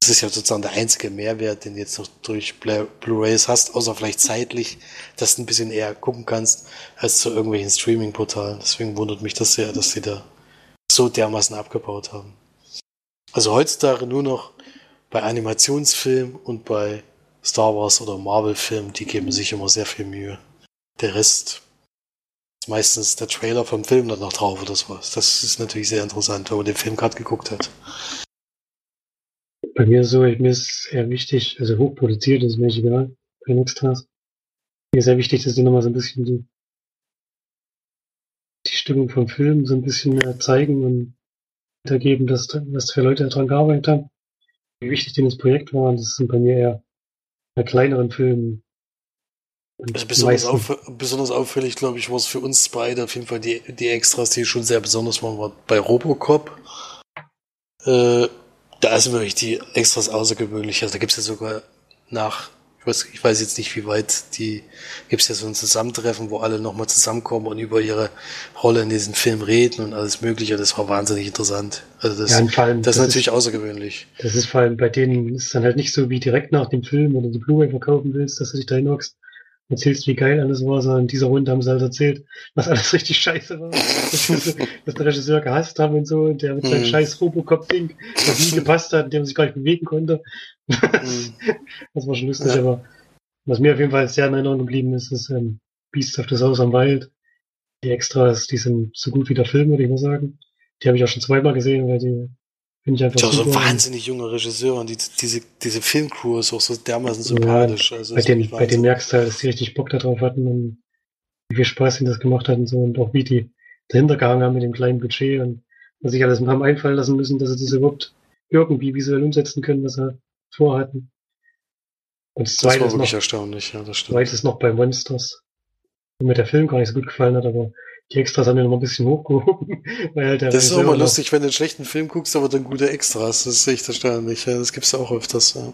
Das ist ja sozusagen der einzige Mehrwert, den du jetzt noch durch Blu-rays hast, außer vielleicht zeitlich, dass du ein bisschen eher gucken kannst, als zu irgendwelchen Streaming-Portalen. Deswegen wundert mich das sehr, dass sie da so dermaßen abgebaut haben. Also heutzutage nur noch bei Animationsfilmen und bei Star Wars oder Marvel-Filmen, die geben sich immer sehr viel Mühe. Der Rest ist meistens der Trailer vom Film dann noch drauf oder sowas. Das ist natürlich sehr interessant, wenn man den Film gerade geguckt hat. Bei mir so, mir ist eher wichtig, also hochproduziert ist mir egal, kein Extras. Mir ist sehr wichtig, dass die nochmal so ein bisschen die, die Stimmung vom Film so ein bisschen mehr zeigen und weitergeben, dass, was für Leute daran gearbeitet haben. Wie wichtig denn das Projekt war, und das sind bei mir eher bei kleineren Filmen. Also besonders, auf, besonders auffällig, glaube ich, war es für uns beide auf jeden Fall die, die Extras, die schon sehr besonders waren, war bei Robocop. Äh, da ist wirklich die Extras außergewöhnlich. Also da gibt es ja sogar nach, ich weiß, ich weiß jetzt nicht, wie weit die, gibt es ja so ein Zusammentreffen, wo alle nochmal zusammenkommen und über ihre Rolle in diesem Film reden und alles Mögliche. Das war wahnsinnig interessant. Also das, ja, allem, das, das, ist natürlich ist, außergewöhnlich. Das ist vor allem bei denen ist dann halt nicht so wie direkt nach dem Film, wenn du die Blu-ray verkaufen willst, dass du dich da hinhockst erzählst, wie geil alles war, sondern in dieser Runde haben sie halt erzählt, was alles richtig scheiße war. dass, dass der Regisseur gehasst haben und so, und der mit seinem mhm. scheiß Robocop-Ding, das nie gepasst hat, dem sich gar nicht bewegen konnte. Mhm. das war schon lustig, ja. aber was mir auf jeden Fall sehr in Erinnerung geblieben ist, ist ähm, Beasts of the Southern Wild. Die Extras, die sind so gut wie der Film, würde ich mal sagen. Die habe ich auch schon zweimal gesehen, weil die Finde ich einfach ja, so ein wahnsinnig junger Regisseur und die, diese, diese Filmcrew ist auch so dermaßen sympathisch. Ja, also bei, den, bei den merkst du halt, dass die richtig Bock darauf hatten und wie viel Spaß ihnen das gemacht hat und so und auch wie die dahinter gehangen haben mit dem kleinen Budget und was sich alles haben einfallen lassen müssen, dass sie das überhaupt irgendwie visuell umsetzen können, was sie vorhatten. Und das, das war wirklich noch, erstaunlich, ja, das stimmt. Zweites noch bei Monsters, wo mir der Film gar nicht so gut gefallen hat, aber die Extras haben wir noch ein bisschen hochgehoben. Weil halt der das ist auch mal lustig, wenn du einen schlechten Film guckst, aber dann gute Extras. Das ist echt erstaunlich. Ja, das gibt's auch öfters. Ja.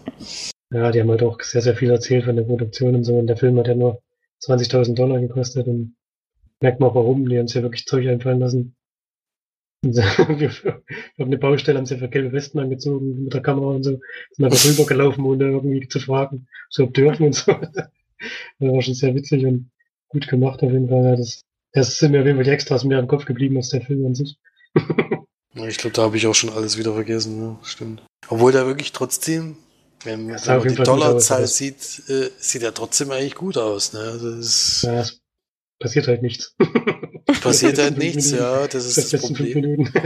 ja, die haben halt auch sehr, sehr viel erzählt von der Produktion und so. Und der Film hat ja nur 20.000 Dollar gekostet. Und merkt man auch warum. Die haben sich ja wirklich Zeug einfallen lassen. So, wir, auf eine Baustelle haben sie einfach gelbe Westen angezogen mit der Kamera und so. Sind einfach rübergelaufen, ohne irgendwie zu fragen, ob dürfen und so. Das war schon sehr witzig und gut gemacht auf jeden Fall. Ja, das das sind mir auf jeden Fall die Extras mehr im Kopf geblieben als der Film an sich. ich glaube, da habe ich auch schon alles wieder vergessen, ja, stimmt. Obwohl der wirklich trotzdem, wenn, wenn man die Dollarzahl sieht, äh, sieht er trotzdem eigentlich gut aus. Ne? Also das ja, es passiert halt nichts. Passiert halt nichts, Minuten. ja, das ist das, das Problem.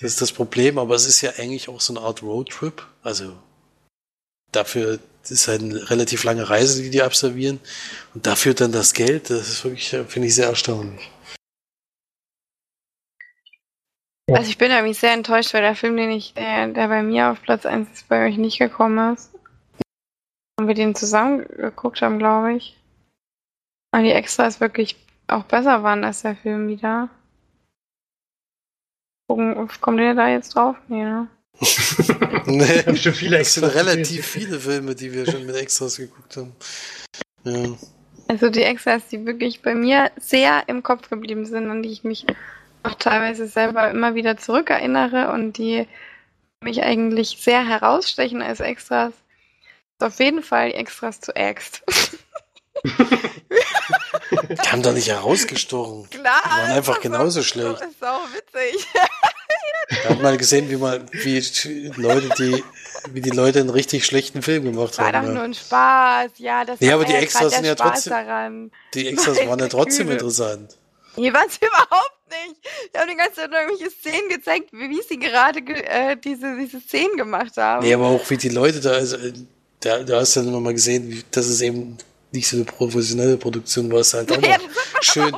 Das ist das Problem, aber es ist ja eigentlich auch so eine Art Roadtrip. Also dafür ist halt eine relativ lange Reise, die die absolvieren. Und dafür dann das Geld, das ist wirklich, finde ich, sehr erstaunlich. Also ich bin irgendwie sehr enttäuscht, weil der Film, den ich, der, der bei mir auf Platz 1 ist, bei euch nicht gekommen ist. Und wir den zusammen geguckt haben, glaube ich. Und die Extras wirklich auch besser waren als der Film wieder. Gucken, kommt ihr da jetzt drauf? Nee, ne? Nee, schon viele das sind relativ viele Filme, die wir schon mit Extras geguckt haben. Ja. Also die Extras, die wirklich bei mir sehr im Kopf geblieben sind, an die ich mich auch teilweise selber immer wieder zurückerinnere und die mich eigentlich sehr herausstechen als Extras, ist auf jeden Fall die Extras zu Axt. Die haben doch nicht herausgestochen. Klar. Die waren einfach genauso auch- schlecht. Das ist auch witzig. Ich habe mal gesehen, wie mal, wie Leute, die, wie die Leute einen richtig schlechten Film gemacht War doch haben. nur ein Spaß, ja. Das Nee, war aber die Extras sind ja Spaß trotzdem- Daran. Die Extras waren ja trotzdem Güte. interessant. Hier war es überhaupt nicht. Die haben die ganze Zeit irgendwelche Szenen gezeigt, wie, sie gerade ge äh, diese, diese Szenen gemacht haben. Nee, aber auch wie die Leute da, also, äh, da, da hast du dann mal gesehen, wie, dass es eben nicht so eine professionelle Produktion war, es halt auch ja, noch schön,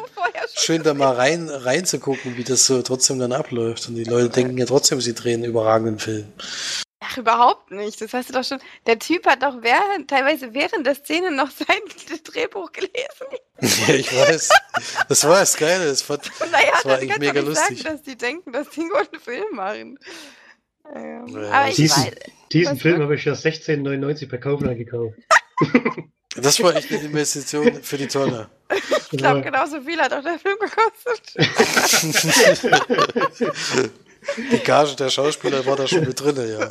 schön da mal rein, reinzugucken, wie das so trotzdem dann abläuft. Und die Leute denken ja trotzdem, sie drehen einen überragenden Film. Ach, überhaupt nicht. Das hast du doch schon. Der Typ hat doch während, teilweise während der Szene noch sein Drehbuch gelesen. ja, ich weiß. Das war das Geile. Das war, Und naja, Das war eigentlich mega lustig. sagen, dass die denken, dass die einen guten Film machen. Ähm, Ja, aber ich diesen- weiß, Diesen Was Film habe ich für 16,99 bei Kaufland gekauft. das war echt eine Investition für die Tonne. ich glaube, genauso viel hat auch der Film gekostet. Die Gage der Schauspieler war da schon mit drin, ja.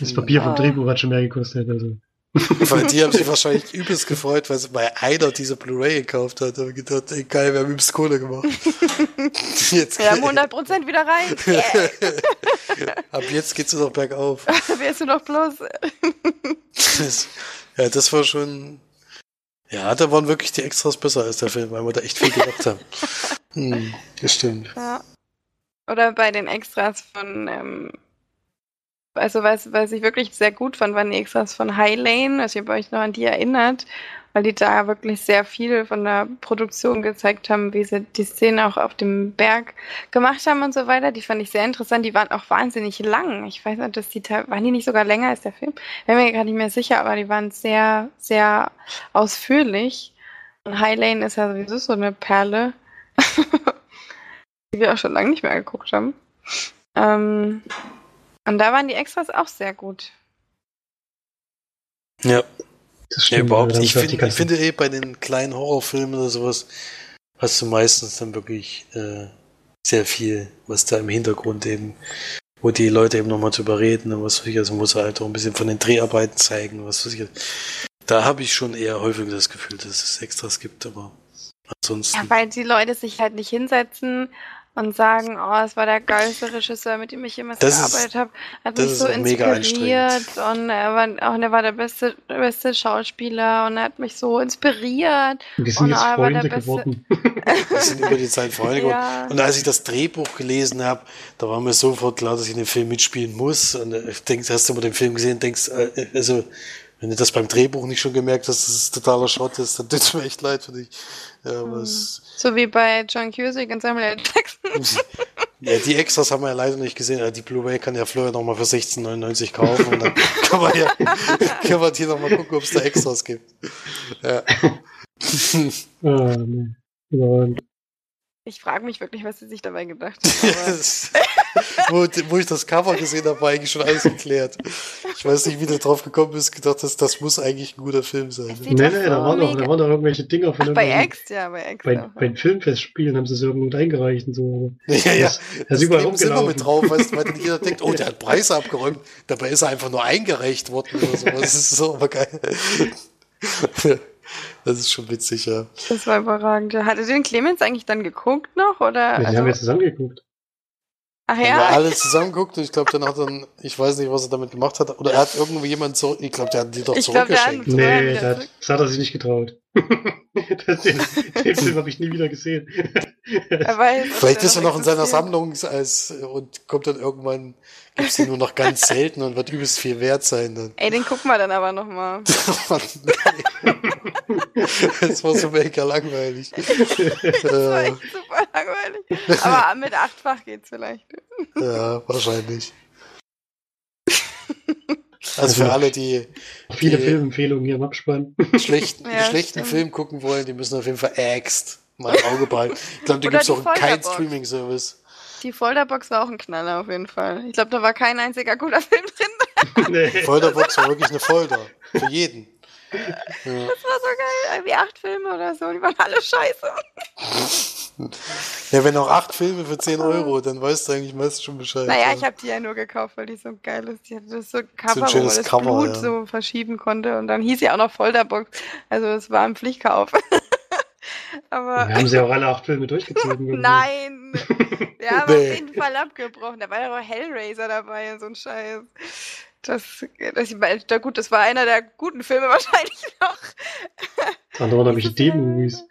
Das Papier vom. Drehbuch hat schon mehr gekostet. Also. Weil die haben sich wahrscheinlich übelst gefreut, weil sie mal einer diese Blu-ray gekauft hat. Da haben wir gedacht, ey geil, wir haben übelst Kohle gemacht. Jetzt, Wir haben 100% wieder rein. Yeah. ab jetzt geht's nur noch bergauf. Wärst du doch bloß. Ja, das war schon. Ja, da waren wirklich die Extras besser als der Film, weil wir da echt viel gemacht haben. Hm, das stimmt. Ja. Oder bei den Extras von, ähm, also was, was ich wirklich sehr gut fand, waren die Extras von High Lane, also ihr euch noch an die erinnert, weil die da wirklich sehr viel von der Produktion gezeigt haben, wie sie die Szene auch auf dem Berg gemacht haben und so weiter. Die fand ich sehr interessant. Die waren auch wahnsinnig lang. Ich weiß nicht, dass die waren die nicht sogar länger als der Film? Bin mir gerade nicht mehr sicher, aber die waren sehr, sehr ausführlich. Und High Lane ist ja sowieso so eine Perle. die wir auch schon lange nicht mehr geguckt haben. Ähm, und da waren die Extras auch sehr gut. Ja, Das ja überhaupt. dann Ich, find, ich finde eh, bei den kleinen Horrorfilmen oder sowas hast du meistens dann wirklich äh, sehr viel, was da im Hintergrund eben, wo die Leute eben nochmal drüber reden und was weiß ich, also muss er halt auch ein bisschen von den Dreharbeiten zeigen, was weiß ich. Da habe ich schon eher häufig das Gefühl, dass es Extras gibt, aber ansonsten. Ja, weil die Leute sich halt nicht hinsetzen und sagen, oh, es war der geilste Regisseur, mit dem ich jemals Das gearbeitet habe. Hat das mich so inspiriert und er war auch er war der beste, beste Schauspieler und er hat mich so inspiriert. Und die sind Oh, jetzt der Freunde Beste- geworden. Die sind über die Zeit Freunde geworden. Ja. Und als ich das Drehbuch gelesen habe, da war mir sofort klar, dass ich in dem Film mitspielen muss. Und äh, ich denk, hast du mal den Film gesehen, denkst, äh, also, wenn du das beim Drehbuch nicht schon gemerkt hast, dass es totaler Schrott ist, dann tut es mir echt leid für dich. Ja, es, So wie bei John Cusick und Samuel L. Jackson. ja, die Extras haben wir ja leider nicht gesehen. Die Blu-ray kann ja Florian noch mal für 16,99 kaufen und dann kann man ja, kann man hier noch mal gucken, ob es da Extras gibt. Ja. Ah, nee. Überragend. Ich frage mich wirklich, was sie sich dabei gedacht haben. aber- Das- wo, wo ich das Cover gesehen habe, war eigentlich schon alles geklärt. Ich weiß nicht, wie du drauf gekommen bist, gedacht hast, das muss eigentlich ein guter Film sein. Nee, nee, so da waren, doch, da waren doch irgendwelche Dinger von Ach, bei Ext, ja, bei Ext. bei, bei den Filmfestspielen haben sie es irgendwo eingereicht und so. Ja, ja. Das, das ist überall Neben sind wir rumgelaufen. mit drauf, weißt, weil dann jeder denkt, oh, der hat Preise abgeräumt. Dabei ist er einfach nur eingereicht worden oder so. Das ist so aber geil. Das ist schon witzig, ja. Das war überragend. Hatte den Clemens eigentlich dann geguckt noch? Oder? Ja, die also, haben jetzt zusammengeguckt. ach Haben wir ja, alle zusammen geguckt und ich glaube, dann hat er, ich weiß nicht, was er damit gemacht hat, oder er hat irgendwie jemand zurück, ich glaube, der hat die doch Ich glaub, hat- zurückgeschenkt. So, ja, Nee, das, zurück. das hat er sich nicht getraut. das, den, den Film habe ich nie wieder gesehen. weiß, Vielleicht ist er noch in seiner. Sammlung als, und kommt dann irgendwann, gibt's den nur noch ganz selten und wird übelst viel wert sein dann. Ey, den gucken wir dann aber nochmal. das war so mega langweilig. Das war echt super langweilig. Aber mit achtfach geht's vielleicht. ja, wahrscheinlich. Also für alle, die Viele Die- Filmempfehlungen hier im Abspann. schlechten, Ja, schlechten stimmt. Film gucken wollen, die müssen auf jeden Fall Axt mal im Auge behalten. Ich glaube, da gibt's die auch keinen. Streaming-Service. Die Folderbox war auch ein Knaller auf jeden Fall. Ich glaube, da war kein einziger guter Film drin. nee. Folterbox war wirklich eine Folter. Für jeden. Ja. Das war so geil. Wie acht Filme oder so. Die waren alle scheiße. Ja, wenn auch acht Filme für 10 Euro, dann weißt du eigentlich meist schon Bescheid. Naja, ja. ich habe die ja nur gekauft, weil die so geil ist. Die hatte das so ein Cover, wo man das Cover, Blut ja. so verschieben konnte. Und dann hieß sie auch noch Folderbox. Also es war ein Pflichtkauf. Aber Wir haben sie auch alle acht Filme durchgezogen. nein, der haben Nee. auf jeden Fall abgebrochen. Da war ja auch Hellraiser dabei und so ein Scheiß. Das, das, ich da gut, das war einer der guten Filme wahrscheinlich noch. Das andere waren nämlich Dieses, D-Movies.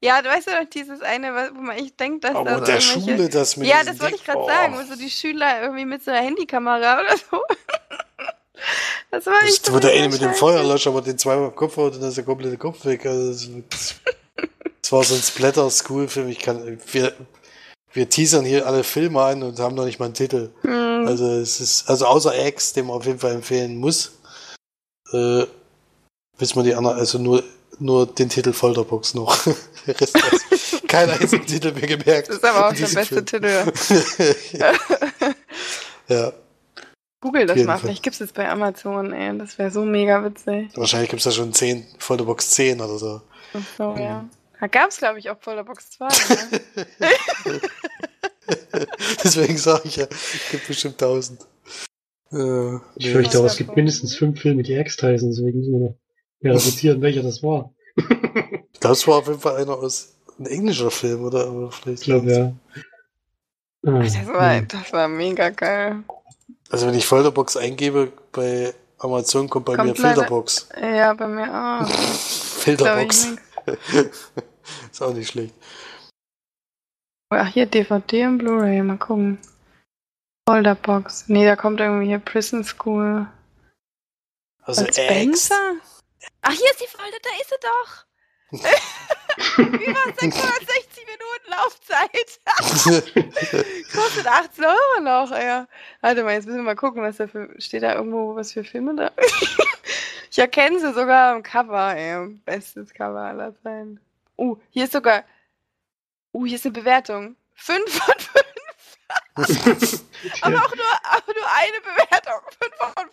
Ja, du weißt ja noch dieses eine, was- wo man echt denkt, dass Aber da so der Schule das mit Ja, das wollte ich gerade oh. sagen, wo so die Schüler irgendwie mit so einer Handykamera oder so. Das war. Das, wo der eine mit dem. Feuerlöscher aber den zweimal im Kopf haut und dann ist der komplette Kopf weg. Also das, das war so ein Splatter-School-Film. Ich kann, wir, wir teasern hier alle Filme an und haben noch nicht mal einen Titel. Hm, Also es ist, also außer X, den man auf jeden Fall empfehlen muss, äh, wissen wir die anderen, also nur, nur den Titel Folterbox noch. Rest ist kein Titel mehr gemerkt. das ist aber auch der beste Film. Titel. ja, Google das mal, vielleicht gibt es es bei Amazon, ey. Das wäre so mega witzig. wahrscheinlich gibt's da schon 10, Folterbox 10 oder so. Ach so, Mhm. ja. Da gab es, glaube ich, auch Folderbox 2. Ne? Deswegen sage ich ja, es gibt bestimmt 1000. Äh, Ich fürchte auch, es gibt mindestens fünf Filme, die X heißen, deswegen müssen wir noch verifizieren, welcher das war. Das war auf jeden Fall einer aus ein englischer Film, oder? oder vielleicht Ich glaube, ja. Ah, Das war, das war mega geil. Also wenn ich Folterbox eingebe bei Amazon, kommt bei Kommt mir leider- Filterbox. Ja, bei mir auch. Filterbox. Ist auch nicht schlecht. Ach, hier DVD und Blu-ray, mal gucken. Folderbox. Nee, da kommt irgendwie hier Prison School. Also X. Spencer? Ach, hier ist die Folge, da ist sie doch. Über 660 Minuten Laufzeit. Kostet 18 Euro noch, ey. Warte mal, jetzt müssen wir mal gucken, was da für. Steht da irgendwo was für Filme da? ich erkenne sie sogar am Cover, ey. Bestes Cover aller Zeiten. Uh, hier ist sogar. Uh, hier ist eine Bewertung. 5 von 5. Aber auch nur, aber nur eine Bewertung. 5 von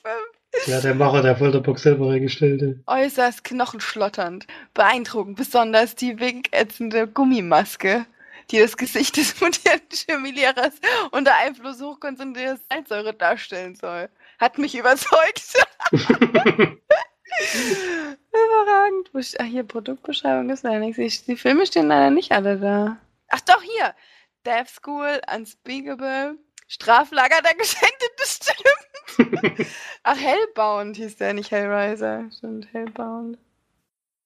5. Ja, der Macher der Folterbox selber reingestellte. Äußerst knochenschlotternd. Beeindruckend, besonders die winkätzende Gummimaske, die das Gesicht des mutierten Chemielehrers unter Einfluss hochkonzentrierter Salzsäure darstellen soll. Hat mich überzeugt. Ach, hier Produktbeschreibung ist leider nichts. Die- Die Filme stehen leider nicht alle da. Ach doch, hier. Death School, Unspeakable, Straflager der Geschändeten bestimmt. Ach, Hellbound hieß der, nicht Hellraiser. Stimmt, Hellbound.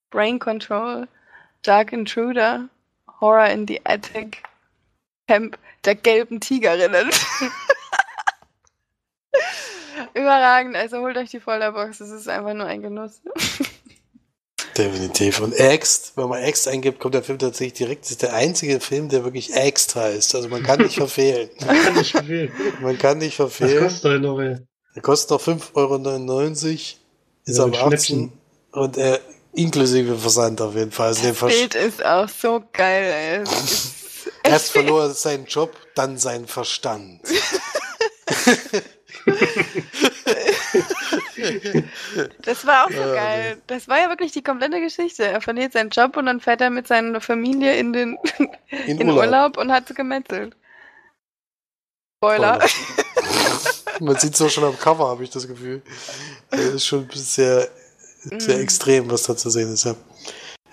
Brain Control, Dark Intruder, Horror in the Attic, Camp der gelben Tigerinnen. Überragend, also holt euch die Folderbox, es ist einfach nur ein Genuss. Definitiv. Und Ext, wenn man Ext eingibt, kommt der Film tatsächlich direkt. Das ist der einzige Film, der wirklich Ext heißt. Also man kann nicht verfehlen. Kann nicht empfehlen. Man kann nicht Was verfehlen. kostet der noch, ey? Der kostet noch 5,99 Euro. Ist Ja, mit 18. Schnäppchen. Und äh, inklusive Versand auf jeden Fall. Also Das Bild ist auch so geil, ey. Erst verlor er seinen Job, dann seinen Verstand. Das war auch so Ja, geil. Das war ja wirklich die komplette Geschichte. Er verliert seinen Job und dann fährt er mit seiner Familie in den In, in Urlaub. und hat sie gemetzelt. Spoiler. Man sieht es auch schon am Cover, habe ich das Gefühl. Das ist schon sehr, sehr Mhm. extrem, was da zu sehen ist. Ja.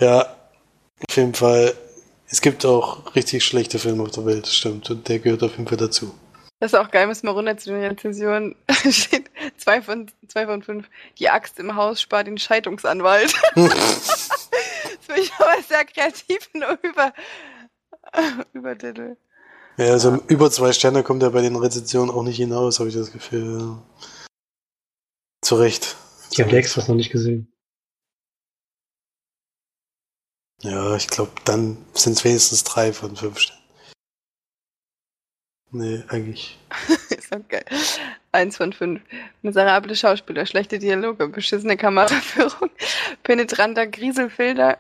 ja, auf jeden Fall. Es gibt auch richtig schlechte Filme auf der Welt, das stimmt. Und der gehört auf jeden Fall dazu. Das ist auch geil, müssen wir runter zu den Rezensionen. Steht zwei von, zwei von fünf. Die Axt im Haus spart den Scheidungsanwalt. das finde ich aber sehr kreativ nur über, Übertitel. Ja, also über zwei Sterne kommt er bei den Rezensionen auch nicht hinaus, habe ich das Gefühl. Zu Recht. Ich habe die Extras noch nicht gesehen. Ja, ich glaube, dann sind es wenigstens drei von fünf Sternen. Nee, eigentlich. ist auch geil. Eins von fünf. Miserable Schauspieler, schlechte Dialoge, beschissene Kameraführung, penetranter Grieselfilter,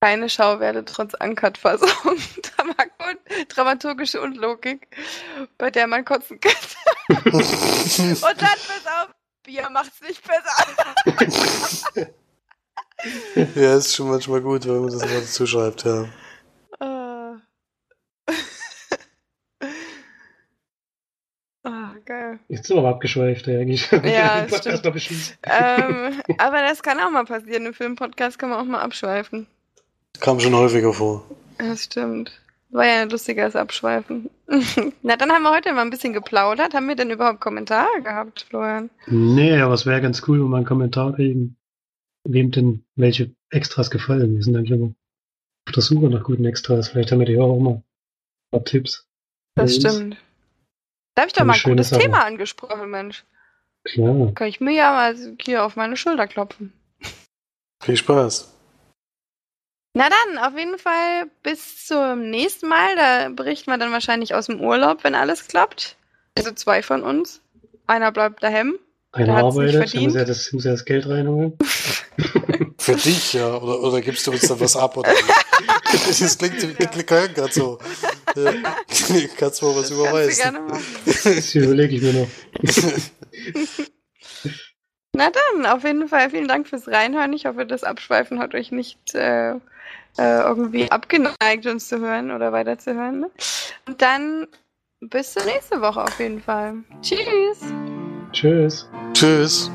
keine Schauwerte trotz Uncut-Fassung, Dramaturg- dramaturgische Unlogik, bei der man kotzen könnte. Und dann pass auf, Bier macht's nicht besser. ja, ist schon manchmal gut, wenn man das mal dazu schreibt, ja. Ah, Ah, geil. Jetzt sind wir aber abgeschweift, eigentlich. Ja, stimmt. ähm, aber das kann auch mal passieren. Im Filmpodcast kann man auch mal abschweifen. Kam schon häufiger vor. Das stimmt. War ja ein lustiges Abschweifen. Na, dann haben wir heute mal ein bisschen geplaudert. Haben wir denn überhaupt Kommentare gehabt, Florian? Nee, aber es wäre ganz cool, wenn wir einen Kommentar kriegen, wem denn welche Extras gefallen. Wir sind dann immer auf der Suche nach guten Extras. Vielleicht haben wir die auch mal ein paar Tipps. Das stimmt. Da habe ich doch mal ein gutes Sache. Thema angesprochen, Mensch. Klar. Kann ich mir ja mal hier auf meine Schulter klopfen. Viel Spaß. Na dann, auf jeden Fall bis zum nächsten Mal. Da berichten wir dann wahrscheinlich aus dem Urlaub, wenn alles klappt. Also zwei von uns. Einer bleibt daheim. Einer arbeitet, verdient. muss ja, das, muss ja das Geld reinholen. Für dich, ja. Oder, oder gibst du uns dann was ab? Oder? wie? das klingt, klingt gerade so. Ja. Kannst du mal was überweisen? gerne machen. Das überlege ich mir noch. Na dann, auf jeden Fall vielen Dank fürs Reinhören. Ich hoffe, das Abschweifen hat euch nicht äh, äh, irgendwie abgeneigt, uns zu hören oder weiterzuhören. Ne? Und dann bis zur nächsten Woche auf jeden Fall. Tschüss. Tschüss. Tschüss.